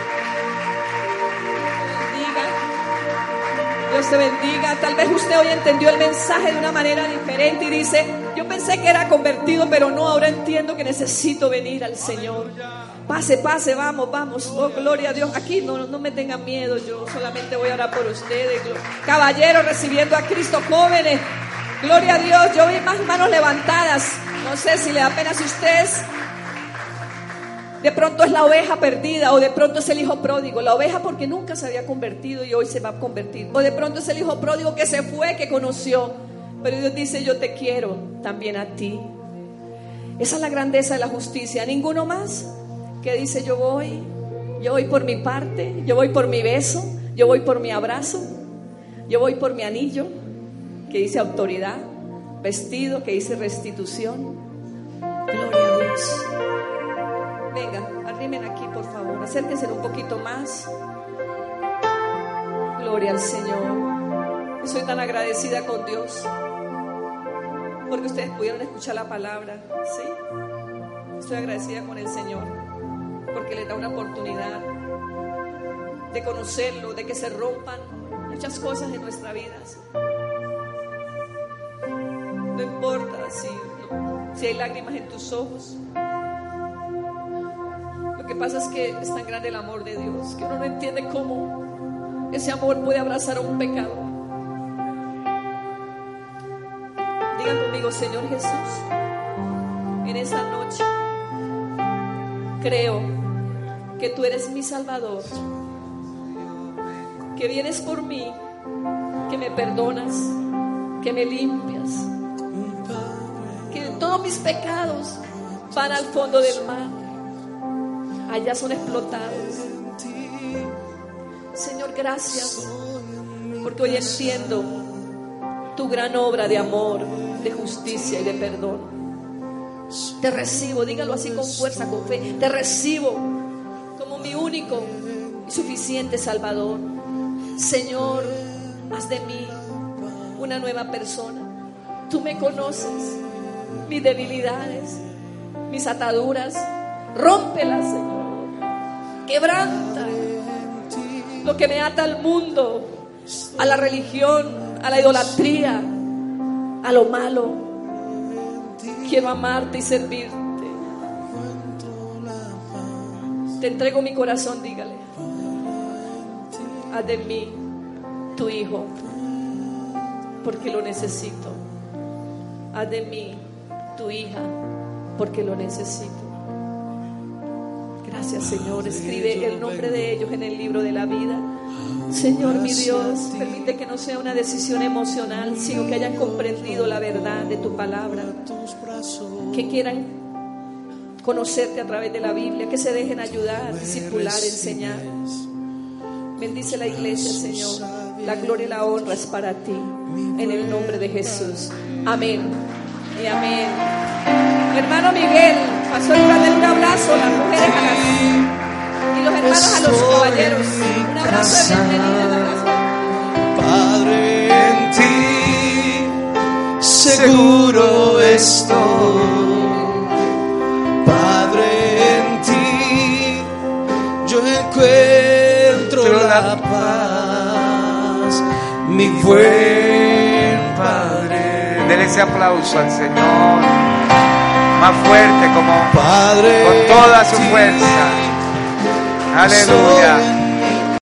Dios te bendiga. Tal vez usted hoy entendió el mensaje de una manera diferente y dice, yo pensé que era convertido, pero no, ahora entiendo que necesito venir al Señor. Pase, pase, vamos, vamos. Oh, gloria a Dios. Aquí no, no me tengan miedo, yo solamente voy a orar por ustedes. Caballeros recibiendo a Cristo, jóvenes. Gloria a Dios, yo vi más manos levantadas. No sé si le da pena si ustedes de pronto es la oveja perdida o de pronto es el hijo pródigo. La oveja porque nunca se había convertido y hoy se va a convertir. O de pronto es el hijo pródigo que se fue, que conoció. Pero Dios dice, yo te quiero también a ti. Esa es la grandeza de la justicia. Ninguno más que dice, yo voy, yo voy por mi parte, yo voy por mi beso, yo voy por mi abrazo, yo voy por mi anillo, que dice autoridad, vestido, que dice restitución. Gloria a Dios. Venga, arrimen aquí, por favor. Acérquense un poquito más. Gloria al Señor. Soy tan agradecida con Dios porque ustedes pudieron escuchar la palabra. ¿sí? Estoy agradecida con el Señor porque le da una oportunidad de conocerlo, de que se rompan muchas cosas en nuestra vida. No importa si, si hay lágrimas en tus ojos. Que pasa es que es tan grande el amor de Dios que uno no entiende cómo ese amor puede abrazar a un pecado. Digan conmigo, Señor Jesús, en esta noche creo que tú eres mi Salvador, que vienes por mí, que me perdonas, que me limpias, que todos mis pecados van al fondo del mar, allá son explotados. Señor, gracias, porque hoy entiendo tu gran obra de amor, de justicia y de perdón. Te recibo, dígalo así con fuerza, con fe. Te recibo como mi único y suficiente Salvador. Señor, haz de mí una nueva persona. Tú me conoces, mis debilidades, mis ataduras. Rómpelas, Señor. Quebranta lo que me ata al mundo, a la religión, a la idolatría, a lo malo. Quiero amarte y servirte. Te entrego mi corazón, dígale. Haz de mí tu hijo, porque lo necesito. Haz de mí tu hija, porque lo necesito. Gracias, Señor. Escribe el nombre de ellos en el libro de la vida. Señor, mi Dios, permite que no sea una decisión emocional, sino que hayan comprendido la verdad de tu palabra. Que quieran conocerte a través de la Biblia, que se dejen ayudar, discipular, enseñar. Bendice la iglesia, Señor. La gloria y la honra es para ti. En el nombre de Jesús. Amén. Y amén. Mi hermano Miguel, pasó y darle un abrazo a las mujeres a las, y los hermanos a los caballeros. Un abrazo de bienvenida. Padre en ti, seguro estoy. Padre en ti, yo encuentro la paz, mi buen Padre. Dele ese aplauso al Señor. Más fuerte como Padre, con toda su fuerza. Aleluya.